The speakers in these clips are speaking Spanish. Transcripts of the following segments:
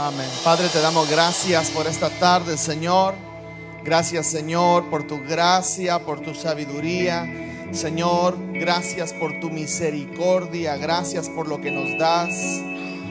Amén. Padre, te damos gracias por esta tarde, Señor. Gracias, Señor, por tu gracia, por tu sabiduría. Señor, gracias por tu misericordia. Gracias por lo que nos das.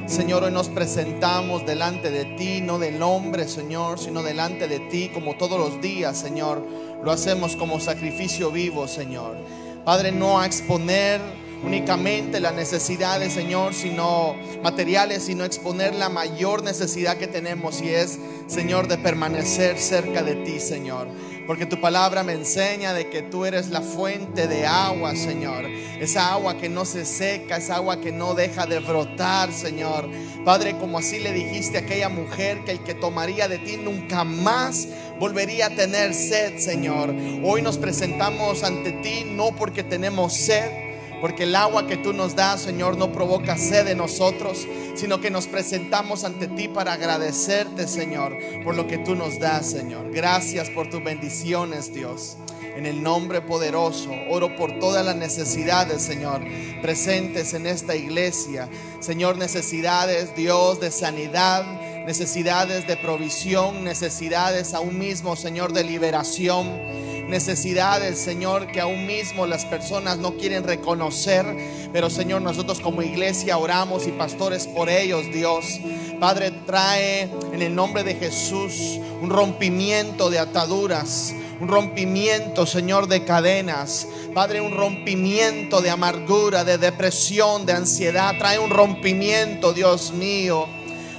Señor, hoy nos presentamos delante de ti, no del hombre, Señor, sino delante de ti, como todos los días, Señor. Lo hacemos como sacrificio vivo, Señor. Padre, no a exponer únicamente las necesidades, Señor, sino materiales, sino exponer la mayor necesidad que tenemos y es, Señor, de permanecer cerca de ti, Señor. Porque tu palabra me enseña de que tú eres la fuente de agua, Señor. Esa agua que no se seca, esa agua que no deja de brotar, Señor. Padre, como así le dijiste a aquella mujer que el que tomaría de ti nunca más volvería a tener sed, Señor. Hoy nos presentamos ante ti no porque tenemos sed, porque el agua que tú nos das, Señor, no provoca sed en nosotros, sino que nos presentamos ante ti para agradecerte, Señor, por lo que tú nos das, Señor. Gracias por tus bendiciones, Dios. En el nombre poderoso, oro por todas las necesidades, Señor, presentes en esta iglesia. Señor, necesidades, Dios, de sanidad, necesidades de provisión, necesidades aún mismo, Señor, de liberación necesidades, Señor, que aún mismo las personas no quieren reconocer. Pero, Señor, nosotros como iglesia oramos y pastores por ellos, Dios. Padre, trae en el nombre de Jesús un rompimiento de ataduras, un rompimiento, Señor, de cadenas. Padre, un rompimiento de amargura, de depresión, de ansiedad. Trae un rompimiento, Dios mío.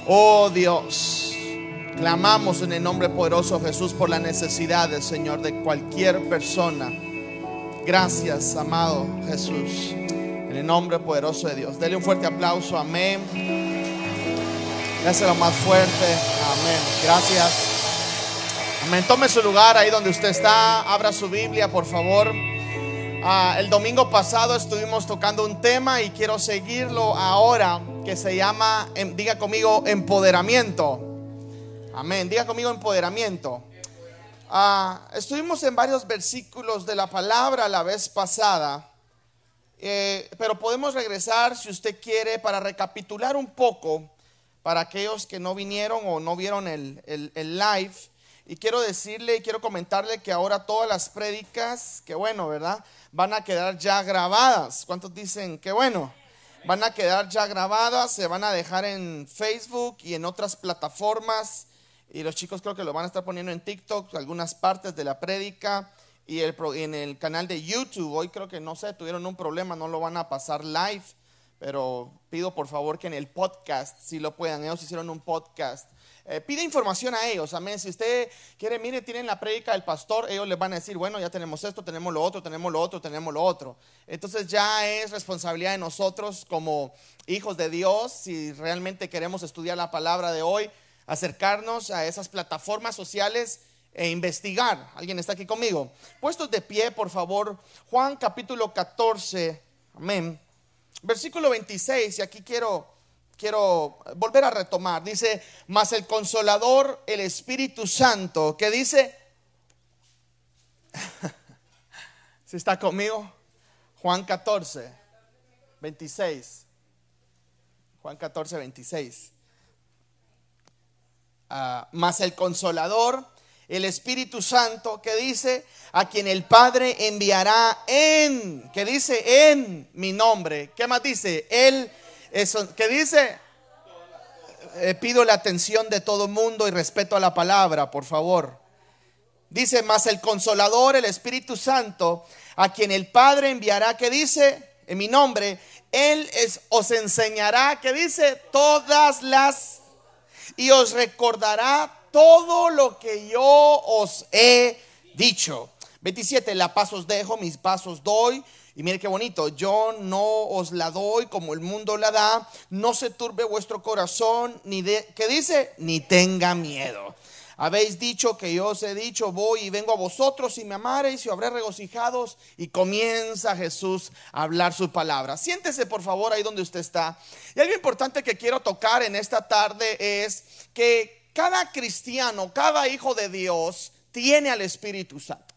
Oh Dios. Clamamos en el nombre poderoso de Jesús por las necesidades, Señor, de cualquier persona. Gracias, amado Jesús. En el nombre poderoso de Dios. Dele un fuerte aplauso. Amén. Déselo más fuerte. Amén. Gracias. Amén. Tome su lugar ahí donde usted está. Abra su Biblia, por favor. Ah, el domingo pasado estuvimos tocando un tema y quiero seguirlo ahora que se llama, em, diga conmigo, empoderamiento. Amén. Diga conmigo empoderamiento. Ah, estuvimos en varios versículos de la palabra la vez pasada, eh, pero podemos regresar si usted quiere para recapitular un poco para aquellos que no vinieron o no vieron el, el live. Y quiero decirle y quiero comentarle que ahora todas las prédicas, que bueno, ¿verdad? Van a quedar ya grabadas. ¿Cuántos dicen que bueno? Van a quedar ya grabadas, se van a dejar en Facebook y en otras plataformas y los chicos creo que lo van a estar poniendo en TikTok, algunas partes de la prédica y el, en el canal de YouTube. Hoy creo que no sé, tuvieron un problema, no lo van a pasar live, pero pido por favor que en el podcast, si lo puedan, ellos hicieron un podcast. Eh, pide información a ellos, amén. Si usted quiere, mire, tienen la prédica del pastor, ellos les van a decir, bueno, ya tenemos esto, tenemos lo otro, tenemos lo otro, tenemos lo otro. Entonces ya es responsabilidad de nosotros como hijos de Dios, si realmente queremos estudiar la palabra de hoy acercarnos a esas plataformas sociales e investigar. ¿Alguien está aquí conmigo? Puestos de pie, por favor. Juan capítulo 14. Amén. Versículo 26, y aquí quiero quiero volver a retomar. Dice, "Mas el consolador, el Espíritu Santo, que dice Si está conmigo? Juan 14 26. Juan 14 26 más el consolador, el Espíritu Santo, que dice, a quien el Padre enviará en, que dice en mi nombre. ¿Qué más dice? Él, eso, que dice, eh, pido la atención de todo mundo y respeto a la palabra, por favor. Dice, más el consolador, el Espíritu Santo, a quien el Padre enviará, que dice, en mi nombre, Él es, os enseñará, que dice, todas las y os recordará todo lo que yo os he dicho. 27, la paz os dejo, mis pasos doy. Y mire qué bonito, yo no os la doy como el mundo la da. No se turbe vuestro corazón, ni de, ¿qué dice? Ni tenga miedo. Habéis dicho que yo os he dicho, voy y vengo a vosotros y me amaréis y habré regocijados. Y comienza Jesús a hablar su palabra. Siéntese por favor ahí donde usted está. Y algo importante que quiero tocar en esta tarde es que cada cristiano, cada hijo de Dios tiene al Espíritu Santo.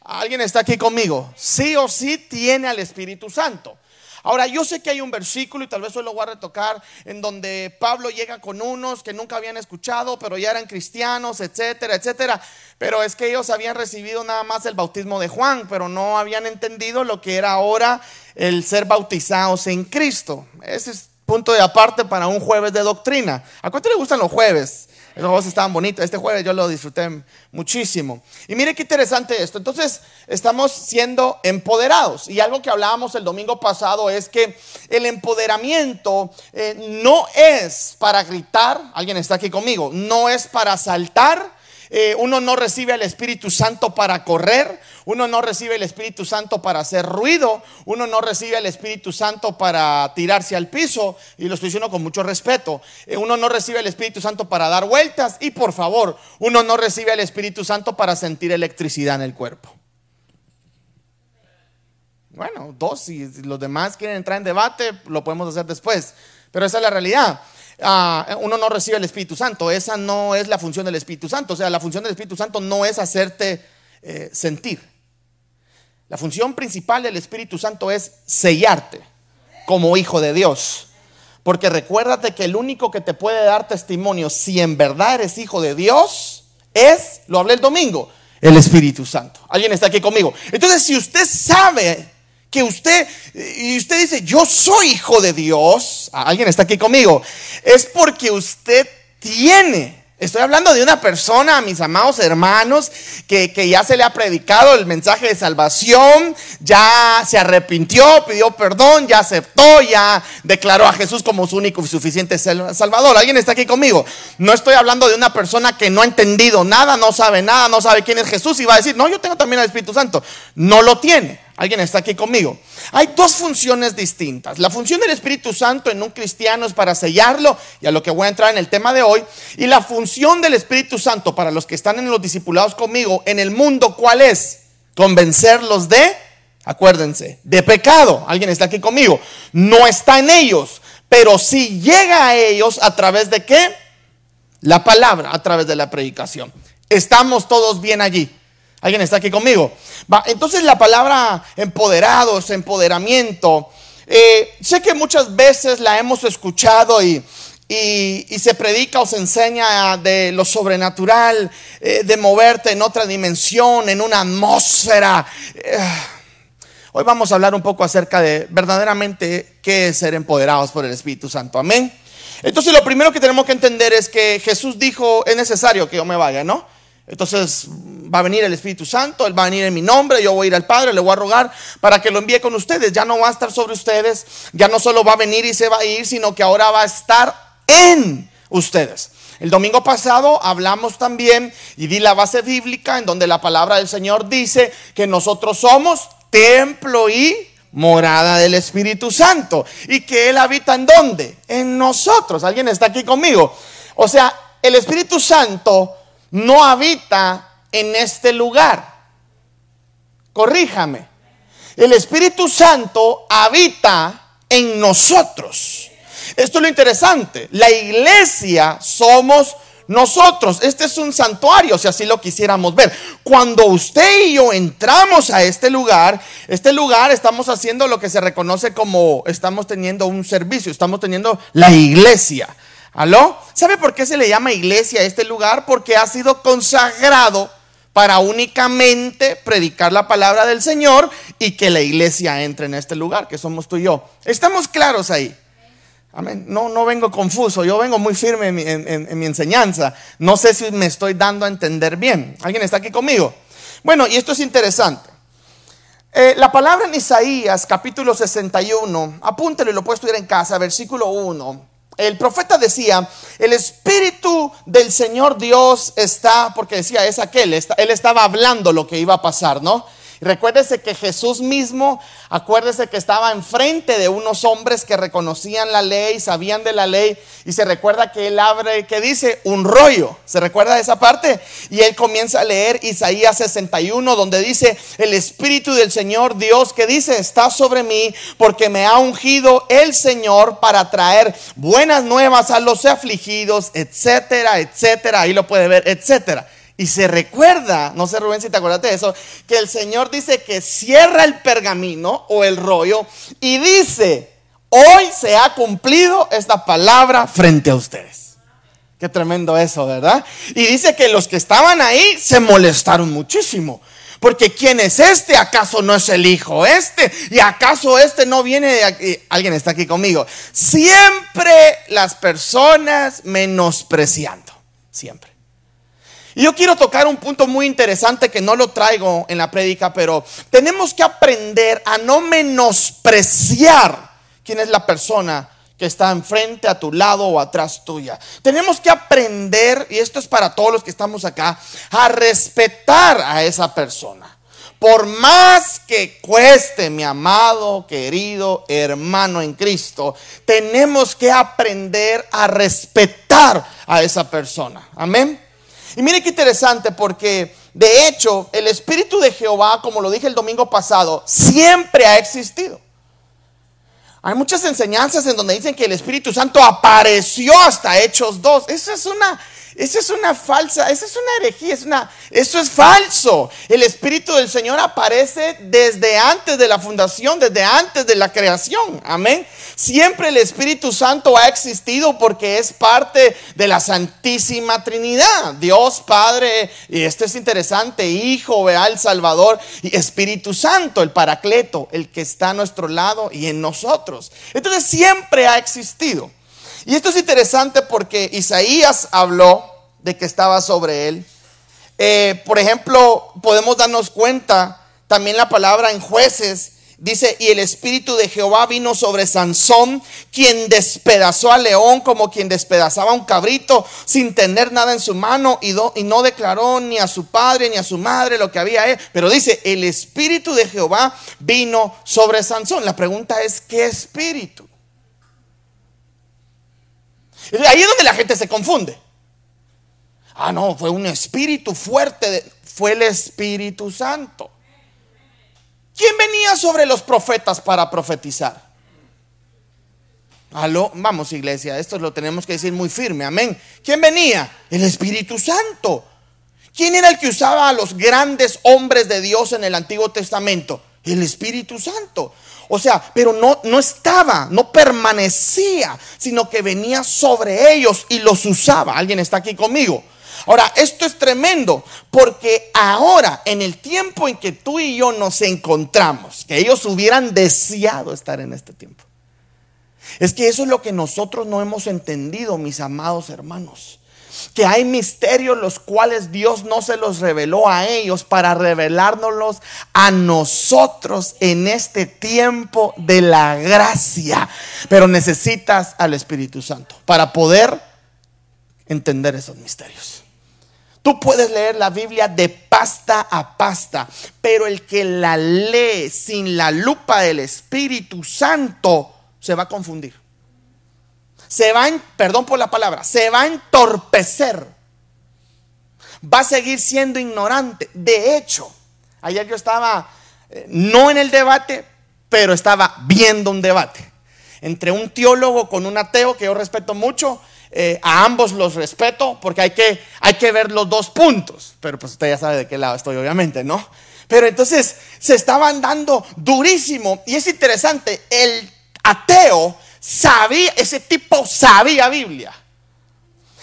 ¿Alguien está aquí conmigo? Sí o sí tiene al Espíritu Santo. Ahora, yo sé que hay un versículo y tal vez hoy lo voy a retocar en donde Pablo llega con unos que nunca habían escuchado, pero ya eran cristianos, etcétera, etcétera. Pero es que ellos habían recibido nada más el bautismo de Juan, pero no habían entendido lo que era ahora el ser bautizados en Cristo. Ese es punto de aparte para un jueves de doctrina. ¿A cuánto le gustan los jueves? Los juegos estaban bonitos. Este jueves yo lo disfruté muchísimo. Y mire qué interesante esto. Entonces, estamos siendo empoderados. Y algo que hablábamos el domingo pasado es que el empoderamiento eh, no es para gritar. Alguien está aquí conmigo. No es para saltar eh, uno no recibe al Espíritu Santo para correr, uno no recibe el Espíritu Santo para hacer ruido, uno no recibe el Espíritu Santo para tirarse al piso, y lo estoy diciendo con mucho respeto, eh, uno no recibe el Espíritu Santo para dar vueltas, y por favor, uno no recibe el Espíritu Santo para sentir electricidad en el cuerpo. Bueno, dos, si los demás quieren entrar en debate, lo podemos hacer después, pero esa es la realidad. Ah, uno no recibe el Espíritu Santo. Esa no es la función del Espíritu Santo. O sea, la función del Espíritu Santo no es hacerte eh, sentir. La función principal del Espíritu Santo es sellarte como hijo de Dios. Porque recuérdate que el único que te puede dar testimonio si en verdad eres hijo de Dios es, lo hablé el domingo, el Espíritu Santo. ¿Alguien está aquí conmigo? Entonces, si usted sabe que usted, y usted dice, yo soy hijo de Dios, alguien está aquí conmigo, es porque usted tiene Estoy hablando de una persona, mis amados hermanos, que, que, ya se le ha predicado el mensaje de salvación, ya se arrepintió, pidió perdón, ya aceptó, ya declaró a Jesús como su único y suficiente Salvador. ¿Alguien está aquí conmigo? No estoy hablando de una persona que no ha entendido nada, no sabe nada, no sabe quién es Jesús y va a decir, no, yo tengo también el Espíritu Santo. No lo tiene. Alguien está aquí conmigo. Hay dos funciones distintas. La función del Espíritu Santo en un cristiano es para sellarlo, y a lo que voy a entrar en el tema de hoy. Y la función del Espíritu Santo para los que están en los discipulados conmigo en el mundo, ¿cuál es? Convencerlos de, acuérdense, de pecado. Alguien está aquí conmigo. No está en ellos, pero sí llega a ellos a través de qué? La palabra, a través de la predicación. Estamos todos bien allí. ¿Alguien está aquí conmigo? entonces la palabra empoderados, empoderamiento, eh, sé que muchas veces la hemos escuchado y, se predica o se enseña de lo sobrenatural, eh, de moverte en otra dimensión, en una atmósfera. Eh, hoy vamos a hablar un poco acerca de verdaderamente qué es ser empoderados por el Espíritu Santo. Amén. Entonces lo primero que tenemos que entender es que Jesús dijo, es necesario que yo me vaya, ¿no? Entonces va a venir el Espíritu Santo, Él va a venir en mi nombre, yo voy a ir al Padre, le voy a rogar para que lo envíe con ustedes. Ya no va a estar sobre ustedes, ya no solo va a venir y se va a ir, sino que ahora va a estar en ustedes. El domingo pasado hablamos también y di la base bíblica en donde la palabra del Señor dice que nosotros somos templo y morada del Espíritu Santo y que Él habita en dónde? En nosotros. ¿Alguien está aquí conmigo? O sea, el Espíritu Santo no habita en este lugar. Corríjame. El Espíritu Santo habita en nosotros. Esto es lo interesante. La iglesia somos nosotros. Este es un santuario, si así lo quisiéramos ver. Cuando usted y yo entramos a este lugar, este lugar estamos haciendo lo que se reconoce como estamos teniendo un servicio, estamos teniendo la iglesia. ¿Aló? ¿Sabe por qué se le llama iglesia a este lugar? Porque ha sido consagrado para únicamente predicar la palabra del Señor y que la iglesia entre en este lugar, que somos tú y yo. Estamos claros ahí. Amén. No, no vengo confuso, yo vengo muy firme en mi, enseñanza. No sé si me estoy dando a entender bien. ¿Alguien está aquí conmigo? Bueno, y esto es interesante. Eh, la palabra en Isaías, capítulo 61, apúntelo y lo puedes estudiar en casa, versículo 1 el profeta decía, el Espíritu del Señor Dios está, porque decía, es aquel, él estaba hablando lo que iba a pasar, ¿no? Recuérdese que Jesús mismo, acuérdese que estaba enfrente de unos hombres que reconocían la ley, sabían de la ley, y se recuerda que él abre, que dice, un rollo. ¿Se recuerda de esa parte? Y él comienza a leer Isaías 61, donde dice, el Espíritu del Señor Dios, que dice, está sobre mí, porque me ha ungido el Señor para traer buenas nuevas a los afligidos, etcétera, etcétera. Ahí lo puede ver, etcétera. Y se recuerda, no sé Rubén si te acuerdas de eso, que el Señor dice que cierra el pergamino o el rollo y dice, hoy se ha cumplido esta palabra frente a ustedes. Qué tremendo eso, ¿verdad? Y dice que los que estaban ahí se molestaron muchísimo. Porque ¿quién es este? ¿Acaso no es el hijo este? ¿Y acaso este no viene de aquí? Alguien está aquí conmigo. Siempre las personas menospreciando. Siempre. Y yo quiero tocar un punto muy interesante que no lo traigo en la prédica, pero tenemos que aprender a no menospreciar quién es la persona que está enfrente, a tu lado o atrás tuya. Tenemos que aprender, y esto es para todos los que estamos acá, a respetar a esa persona. Por más que cueste, mi amado, querido hermano en Cristo, tenemos que aprender a respetar a esa persona. Amén. Y mire qué interesante porque de hecho el Espíritu de Jehová, como lo dije el domingo pasado, siempre ha existido. Hay muchas enseñanzas en donde dicen que el Espíritu Santo apareció hasta Hechos 2. Esa es una, esa es una falsa, esa es una herejía, es una, eso es falso. El Espíritu del Señor aparece desde antes de la fundación, desde antes de la creación. Amén. Siempre el Espíritu Santo ha existido porque es parte de la Santísima Trinidad. Dios Padre, y esto es interesante, Hijo, vea el Salvador y Espíritu Santo, el Paracleto, el que está a nuestro lado y en nosotros. Entonces siempre ha existido. Y esto es interesante porque Isaías habló de que estaba sobre él. Eh, por ejemplo, podemos darnos cuenta también la palabra en jueces. Dice, y el espíritu de Jehová vino sobre Sansón, quien despedazó al león como quien despedazaba a un cabrito sin tener nada en su mano y, y no declaró ni a su padre ni a su madre lo que había él. Pero dice, el espíritu de Jehová vino sobre Sansón. La pregunta es, ¿qué espíritu? Ahí es donde la gente se confunde. Ah, no, fue un espíritu fuerte, fue el Espíritu Santo. ¿Quién venía sobre los profetas para profetizar? Aló, vamos iglesia, esto lo tenemos que decir muy firme, amén. ¿Quién venía? El Espíritu Santo. ¿Quién era el que usaba a los grandes hombres de Dios en el Antiguo Testamento? El Espíritu Santo. O sea, pero no, no estaba, no permanecía, sino que venía sobre ellos y los usaba. ¿Alguien está aquí conmigo? Ahora, esto es tremendo porque ahora, en el tiempo en que tú y yo nos encontramos, que ellos hubieran deseado estar en este tiempo. Es que eso es lo que nosotros no hemos entendido, mis amados hermanos que hay misterios los cuales Dios no se los reveló a ellos para revelárnoslos a nosotros en este tiempo de la gracia. Pero necesitas al Espíritu Santo para poder entender esos misterios. Tú puedes leer la Biblia de pasta a pasta, pero el que la lee sin la lupa del Espíritu Santo se va a confundir se va, perdón por la palabra, se va a entorpecer. Va a seguir siendo ignorante. De hecho, ayer yo estaba, eh, no en el debate, pero estaba viendo un debate entre un teólogo con un ateo que yo respeto mucho. Eh, a ambos los respeto porque hay que, hay que ver los dos puntos. Pero pues usted ya sabe de qué lado estoy, obviamente, ¿no? Pero entonces se estaban dando durísimo. Y es interesante, el ateo sabía, ese tipo sabía Biblia.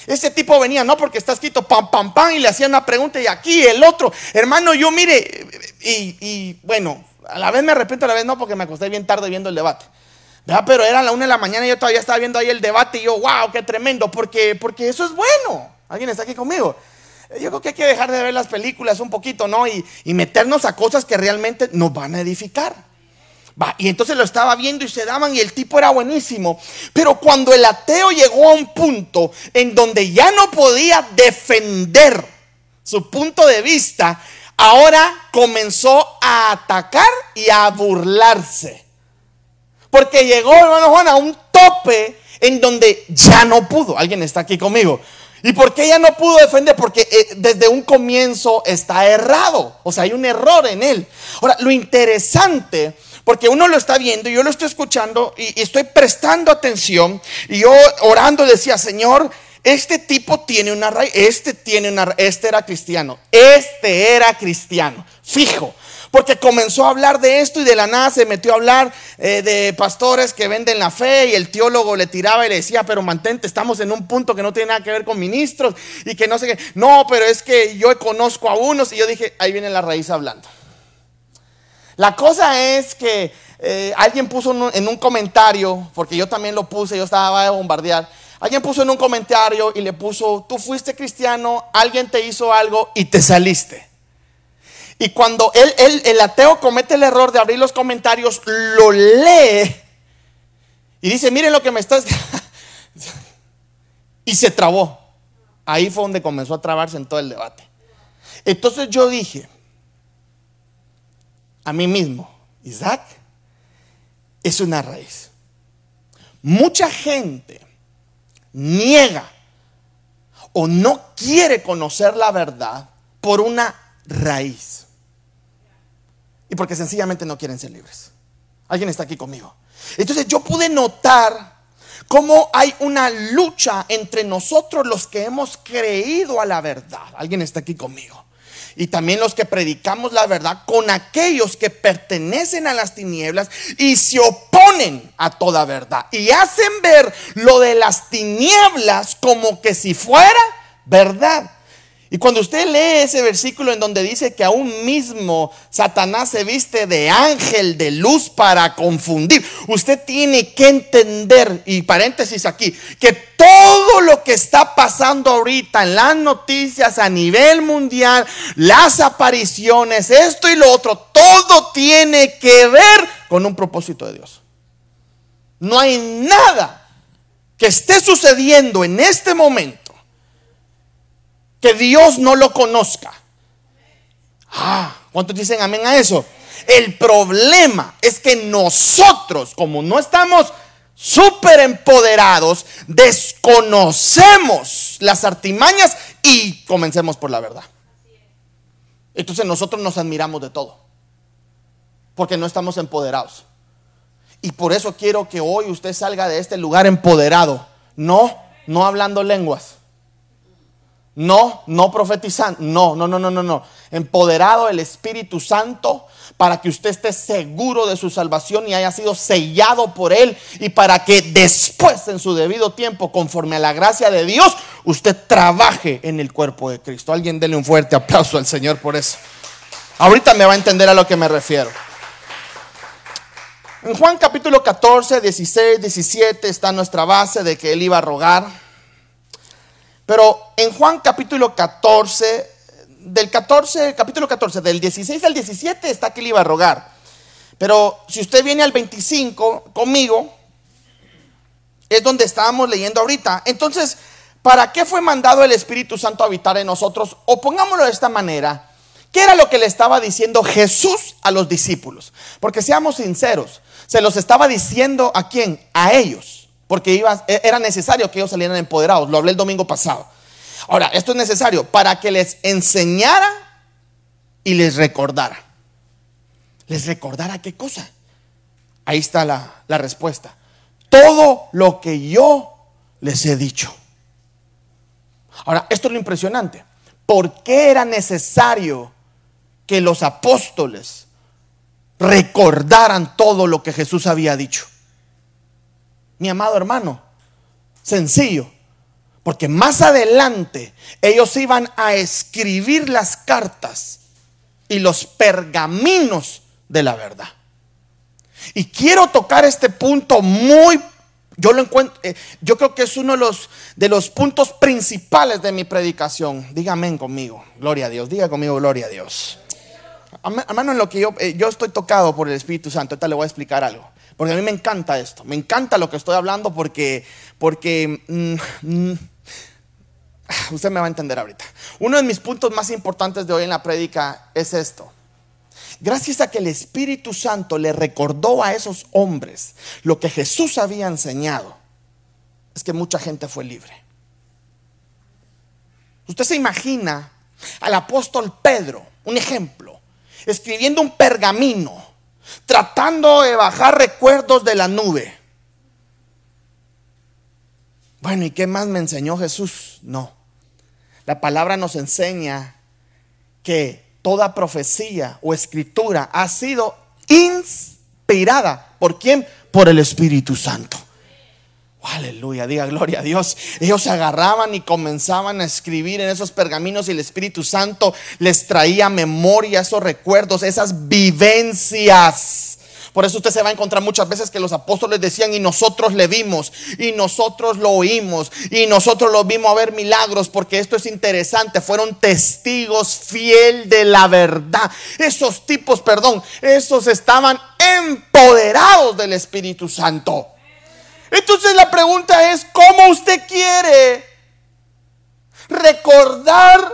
Ese tipo venía, no porque está escrito pam, pam, pam, y le hacía una pregunta y aquí el otro, hermano, yo mire, y, bueno, a la vez me arrepiento, a la vez no, porque me acosté bien tarde viendo el debate. Pero era la una de la mañana y yo todavía estaba viendo ahí el debate y yo, wow, qué tremendo, porque, porque eso es bueno. ¿Alguien está aquí conmigo? Yo creo que hay que dejar de ver las películas un poquito, ¿no? Y, y meternos a cosas que realmente nos van a edificar y entonces lo estaba viendo y se daban y el tipo era buenísimo. Pero cuando el ateo llegó a un punto en donde ya no podía defender su punto de vista, ahora comenzó a atacar y a burlarse. Porque llegó, hermano Juan, a un tope en donde ya no pudo. Alguien está aquí conmigo. ¿Y por qué ya no pudo defender? Porque eh, desde un comienzo está errado. O sea, hay un error en él. Ahora, lo interesante porque uno lo está viendo y yo lo estoy escuchando y, estoy prestando atención. Y yo orando decía, Señor, este tipo tiene una raíz, este tiene una este era cristiano, este era cristiano, fijo. Porque comenzó a hablar de esto y de la nada se metió a hablar eh, de pastores que venden la fe y el teólogo le tiraba y le decía, pero mantente, estamos en un punto que no tiene nada que ver con ministros y que no sé qué. No, pero es que yo conozco a unos y yo dije, ahí viene la raíz hablando. La cosa es que eh, alguien puso en un comentario, porque yo también lo puse, yo estaba a bombardear. Alguien puso en un comentario y le puso, tú fuiste cristiano, alguien te hizo algo y te saliste. Y cuando él, el ateo comete el error de abrir los comentarios, lo lee y dice, miren lo que me estás... y se trabó. Ahí fue donde comenzó a trabarse en todo el debate. Entonces yo dije a mí mismo, Isaac es una raíz. Mucha gente niega o no quiere conocer la verdad por una raíz y porque sencillamente no quieren ser libres. Alguien está aquí conmigo. Entonces yo pude notar cómo hay una lucha entre nosotros los que hemos creído a la verdad. Alguien está aquí conmigo. Y también los que predicamos la verdad con aquellos que pertenecen a las tinieblas y se oponen a toda verdad. Y hacen ver lo de las tinieblas como que si fuera verdad. Y cuando usted lee ese versículo en donde dice que aún mismo Satanás se viste de ángel de luz para confundir, usted tiene que entender, y paréntesis aquí, que todo lo que está pasando ahorita en las noticias a nivel mundial, las apariciones, esto y lo otro, todo tiene que ver con un propósito de Dios. No hay nada que esté sucediendo en este momento que Dios no lo conozca. Ah, ¿cuántos dicen amén a eso? El problema es que nosotros, como no estamos súper empoderados, desconocemos las artimañas y comencemos por la verdad. Entonces nosotros nos admiramos de todo, porque no estamos empoderados. Y por eso quiero que hoy usted salga de este lugar empoderado, no, no hablando lenguas no, no profetizando. No, no, no, no, no, no. Empoderado el Espíritu Santo para que usted esté seguro de su salvación y haya sido sellado por Él y para que después, en su debido tiempo, conforme a la gracia de Dios, usted trabaje en el cuerpo de Cristo. Alguien dele un fuerte aplauso al Señor por eso. Ahorita me va a entender a lo que me refiero. En Juan capítulo 14, 16, 17 está nuestra base de que Él iba a rogar. Pero en Juan capítulo 14, del 14, capítulo 14, del 16 al 17 está que le iba a rogar. Pero si usted viene al 25 conmigo, es donde estábamos leyendo ahorita. Entonces, ¿para qué fue mandado el Espíritu Santo a habitar en nosotros? O pongámoslo de esta manera. ¿Qué era lo que le estaba diciendo Jesús a los discípulos? Porque seamos sinceros, se los estaba diciendo a quién? A ellos porque e, era necesario que ellos salieran empoderados. Lo hablé el domingo pasado. Ahora, esto es necesario para que les enseñara y les recordara. ¿Les recordara qué cosa? Ahí está la, la respuesta. Todo lo que yo les he dicho. Ahora, esto es lo impresionante. ¿Por qué era necesario que los apóstoles recordaran todo lo que Jesús había dicho? Mi amado hermano? Sencillo. Porque más adelante ellos iban a escribir las cartas y los pergaminos de la verdad. Y quiero tocar este punto muy, yo lo encuentro, eh, yo creo que es uno de los, de los puntos principales de mi predicación. Dígame conmigo, gloria a Dios, diga conmigo, gloria a Dios. Hermano, en lo que yo, eh, yo estoy tocado por el Espíritu Santo, ahorita le voy a explicar algo. Porque a mí me encanta esto, me encanta lo que estoy hablando porque, porque mm, mm, usted me va a entender ahorita. Uno de mis puntos más importantes de hoy en la prédica es esto. Gracias a que el Espíritu Santo le recordó a esos hombres lo que Jesús había enseñado, es que mucha gente fue libre. Usted se imagina al apóstol Pedro, un ejemplo, escribiendo un pergamino tratando de bajar recuerdos de la nube. Bueno, ¿y qué más me enseñó Jesús? No. La palabra nos enseña que toda profecía o escritura ha sido inspirada. ¿Por quién? Por el Espíritu Santo. Aleluya, diga gloria a Dios. Ellos se agarraban y comenzaban a escribir en esos pergaminos y el Espíritu Santo les traía memoria, esos recuerdos, esas vivencias. Por eso usted se va a encontrar muchas veces que los apóstoles decían y nosotros le vimos y nosotros lo oímos y nosotros lo vimos a ver milagros porque esto es interesante, fueron testigos fiel de la verdad. Esos tipos, perdón, esos estaban empoderados del Espíritu Santo. Entonces la pregunta es, ¿cómo usted quiere recordar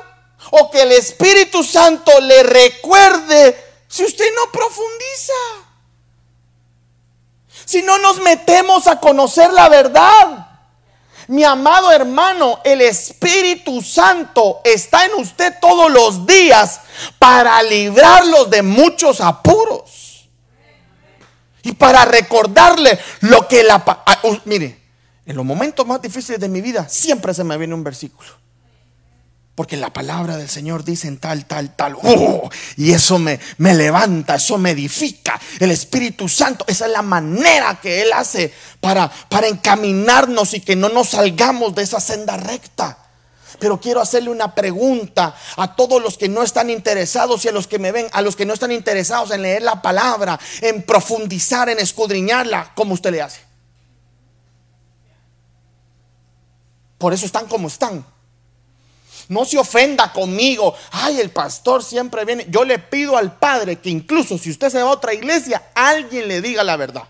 o que el Espíritu Santo le recuerde si usted no profundiza? Si no nos metemos a conocer la verdad. Mi amado hermano, el Espíritu Santo está en usted todos los días para librarlos de muchos apuros. Y para recordarle lo que la... Ah, mire, en los momentos más difíciles de mi vida siempre se me viene un versículo. Porque la palabra del Señor dice en tal, tal, tal. ¡Oh! y eso me, me levanta, eso me edifica. El Espíritu Santo, esa es la manera que Él hace para, para encaminarnos y que no nos salgamos de esa senda recta. Pero quiero hacerle una pregunta a todos los que no están interesados y a los que me ven, a los que no están interesados en leer la palabra, en profundizar, en escudriñarla, ¿cómo usted le hace? Por eso están como están. No se ofenda conmigo. Ay, el pastor siempre viene. Yo le pido al Padre que incluso si usted se va a otra iglesia, alguien le diga la verdad.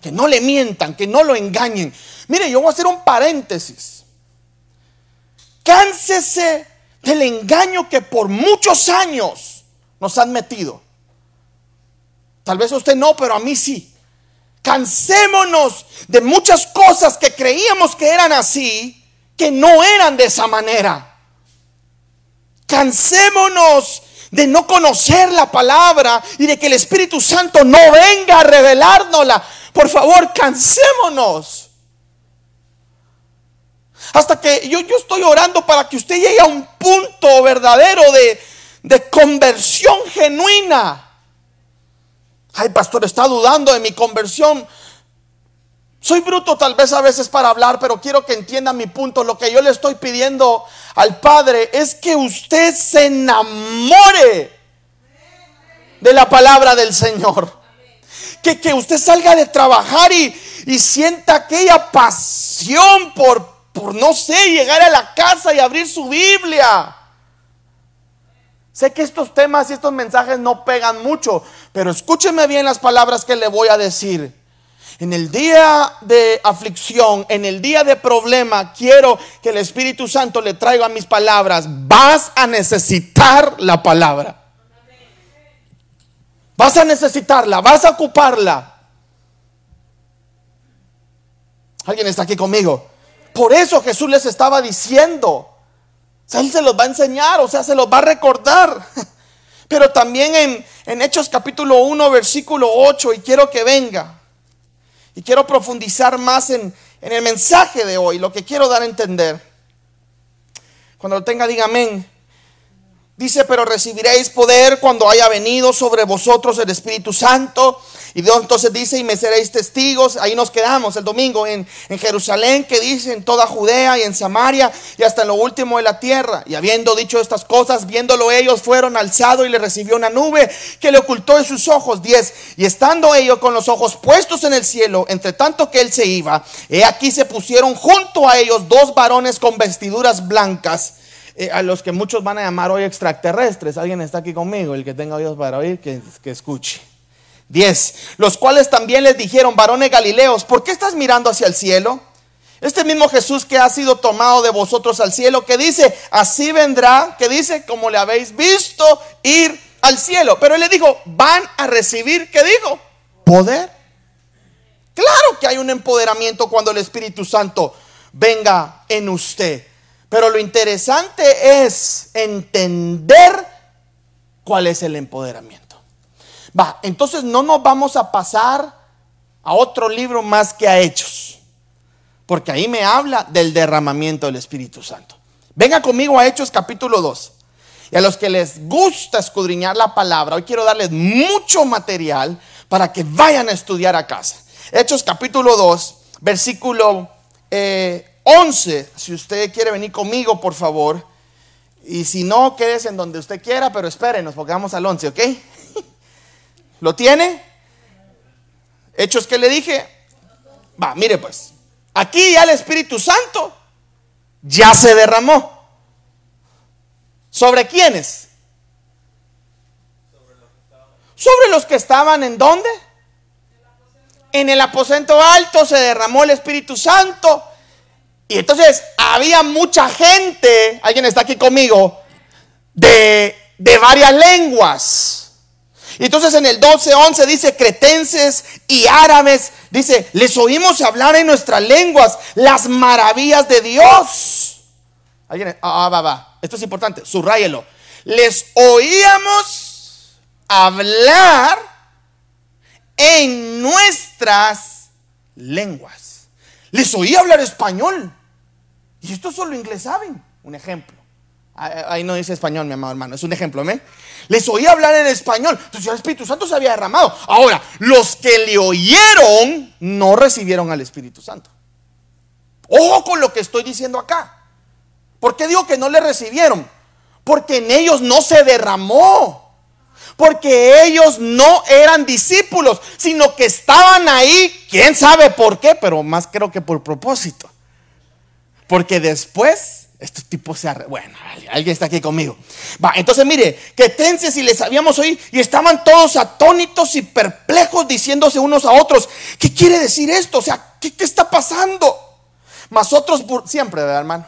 Que no le mientan, que no lo engañen. Mire, yo voy a hacer un paréntesis. Cánsese del engaño que por muchos años nos han metido. Tal vez a usted no, pero a mí sí. Cansémonos de muchas cosas que creíamos que eran así, que no eran de esa manera. Cansémonos de no conocer la palabra y de que el Espíritu Santo no venga a revelárnosla. Por favor, cansémonos. Hasta que yo, yo estoy orando para que usted llegue a un punto verdadero de, de conversión genuina. Ay, pastor, está dudando de mi conversión. Soy bruto tal vez a veces para hablar, pero quiero que entienda mi punto. Lo que yo le estoy pidiendo al Padre es que usted se enamore de la palabra del Señor. Que, que usted salga de trabajar y, y sienta aquella pasión por, por no sé, llegar a la casa y abrir su Biblia. Sé que estos temas y estos mensajes no pegan mucho, pero escúcheme bien las palabras que le voy a decir. En el día de aflicción, en el día de problema, quiero que el Espíritu Santo le traiga mis palabras. Vas a necesitar la palabra. Vas a necesitarla, vas a ocuparla. ¿Alguien está aquí conmigo? Por eso Jesús les estaba diciendo. Él se los va a enseñar, o sea, se los va a recordar. Pero también en, en Hechos capítulo 1, versículo 8, y quiero que venga. Y quiero profundizar más en, en el mensaje de hoy, lo que quiero dar a entender. Cuando lo tenga, diga amén. Dice, pero recibiréis poder cuando haya venido sobre vosotros el Espíritu Santo. Y Dios entonces dice, y me seréis testigos. Ahí nos quedamos el domingo en, en, Jerusalén, que dice en toda Judea y en Samaria y hasta en lo último de la tierra. Y habiendo dicho estas cosas, viéndolo ellos, fueron alzados y le recibió una nube que le ocultó de sus ojos. Diez. Y estando ellos con los ojos puestos en el cielo, entre tanto que él se iba, he aquí se pusieron junto a ellos dos varones con vestiduras blancas eh, a los que muchos van a llamar hoy extraterrestres. ¿Alguien está aquí conmigo? El que tenga oídos para oír, que, que escuche. 10. Los cuales también les dijeron, varones galileos, ¿por qué estás mirando hacia el cielo? Este mismo Jesús que ha sido tomado de vosotros al cielo, que dice, así vendrá, que dice, como le habéis visto ir al cielo. Pero él le dijo, van a recibir, ¿qué dijo? Poder. Claro que hay un empoderamiento cuando el Espíritu Santo venga en usted. Pero lo interesante es entender cuál es el empoderamiento. Va, entonces no nos vamos a pasar a otro libro más que a Hechos. porque ahí me habla del derramamiento del Espíritu Santo. Venga conmigo a Hechos capítulo 2. Y a los que les gusta escudriñar la palabra, hoy quiero darles mucho material para que vayan a estudiar a casa. Hechos capítulo 2, versículo 11. Eh, si usted quiere venir conmigo, por favor. Y si no, quédese en donde usted quiera, pero espérenos porque vamos al 11, ¿ok? ¿Lo tiene? Hechos que le dije. Va, mire pues. Aquí ya el Espíritu Santo ya se derramó. ¿Sobre quiénes? Sobre los que estaban en dónde? En el aposento alto se derramó el Espíritu Santo. Y entonces había mucha gente, alguien está aquí conmigo, de, de varias lenguas. Y entonces en el 12:11 dice cretenses y árabes, dice, les oímos hablar en nuestras lenguas las maravillas de Dios. Alguien, ah, ah, va, va, esto es importante, subrayelo. Les oíamos hablar en nuestras lenguas. Les oí hablar español. Y esto solo inglés saben. Un ejemplo. Ahí no dice español, mi amado hermano. Es un ejemplo, ¿me? Les oí hablar en español. Entonces el Espíritu Santo se había derramado. Ahora, los que le oyeron no recibieron al Espíritu Santo. Ojo con lo que estoy diciendo acá. ¿Por qué digo que no le recibieron? Porque en ellos no se derramó. Porque ellos no eran discípulos, sino que estaban ahí, quién sabe por qué, pero más creo que por propósito. Porque después estos tipos se arre... Bueno, alguien está aquí conmigo. Va, entonces mire, que tense si les habíamos oído y estaban todos atónitos y perplejos diciéndose unos a otros, ¿qué quiere decir esto? O sea, ¿qué, está pasando? Más otros, siempre, ¿verdad, hermano?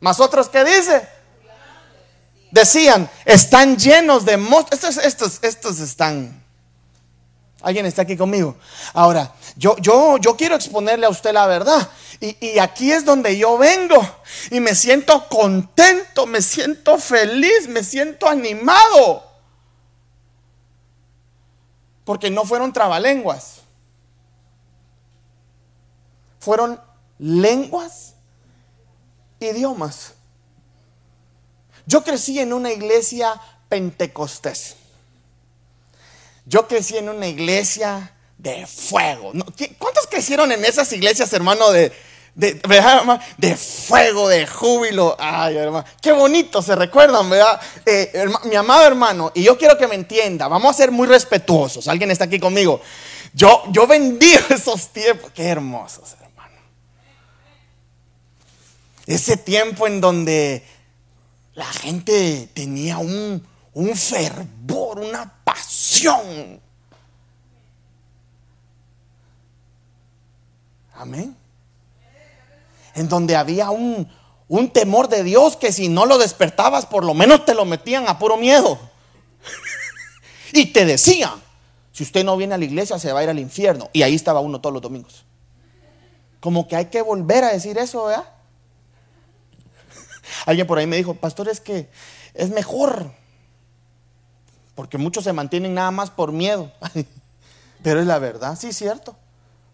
Más otros, ¿qué dice? Decían, están llenos de monstruos. Estos, estos, estos están Alguien está aquí conmigo. Ahora, yo, yo, yo quiero exponerle a usted la verdad. Y, aquí es donde yo vengo. Y me siento contento, me siento feliz, me siento animado. Porque no fueron trabalenguas. Fueron lenguas, idiomas. Yo crecí en una iglesia pentecostés. Yo crecí en una iglesia de fuego. ¿Cuántos crecieron en esas iglesias, hermano, de, de, fuego, de júbilo? Ay, hermano, qué bonito, se recuerdan, ¿verdad? Eh, mi amado hermano, y yo quiero que me entienda, vamos a ser muy respetuosos. Alguien está aquí conmigo. Yo, yo bendigo esos tiempos, qué hermosos, hermano. Ese tiempo en donde la gente tenía un, un fervor, una pasión. Amén. En donde había un, un temor de Dios que si no lo despertabas, por lo menos te lo metían a puro miedo. y te decían, si usted no viene a la iglesia, se va a ir al infierno. Y ahí estaba uno todos los domingos. Como que hay que volver a decir eso, ¿verdad? Alguien por ahí me dijo, pastor, es que es mejor porque muchos se mantienen nada más por miedo. Pero es la verdad, sí es cierto.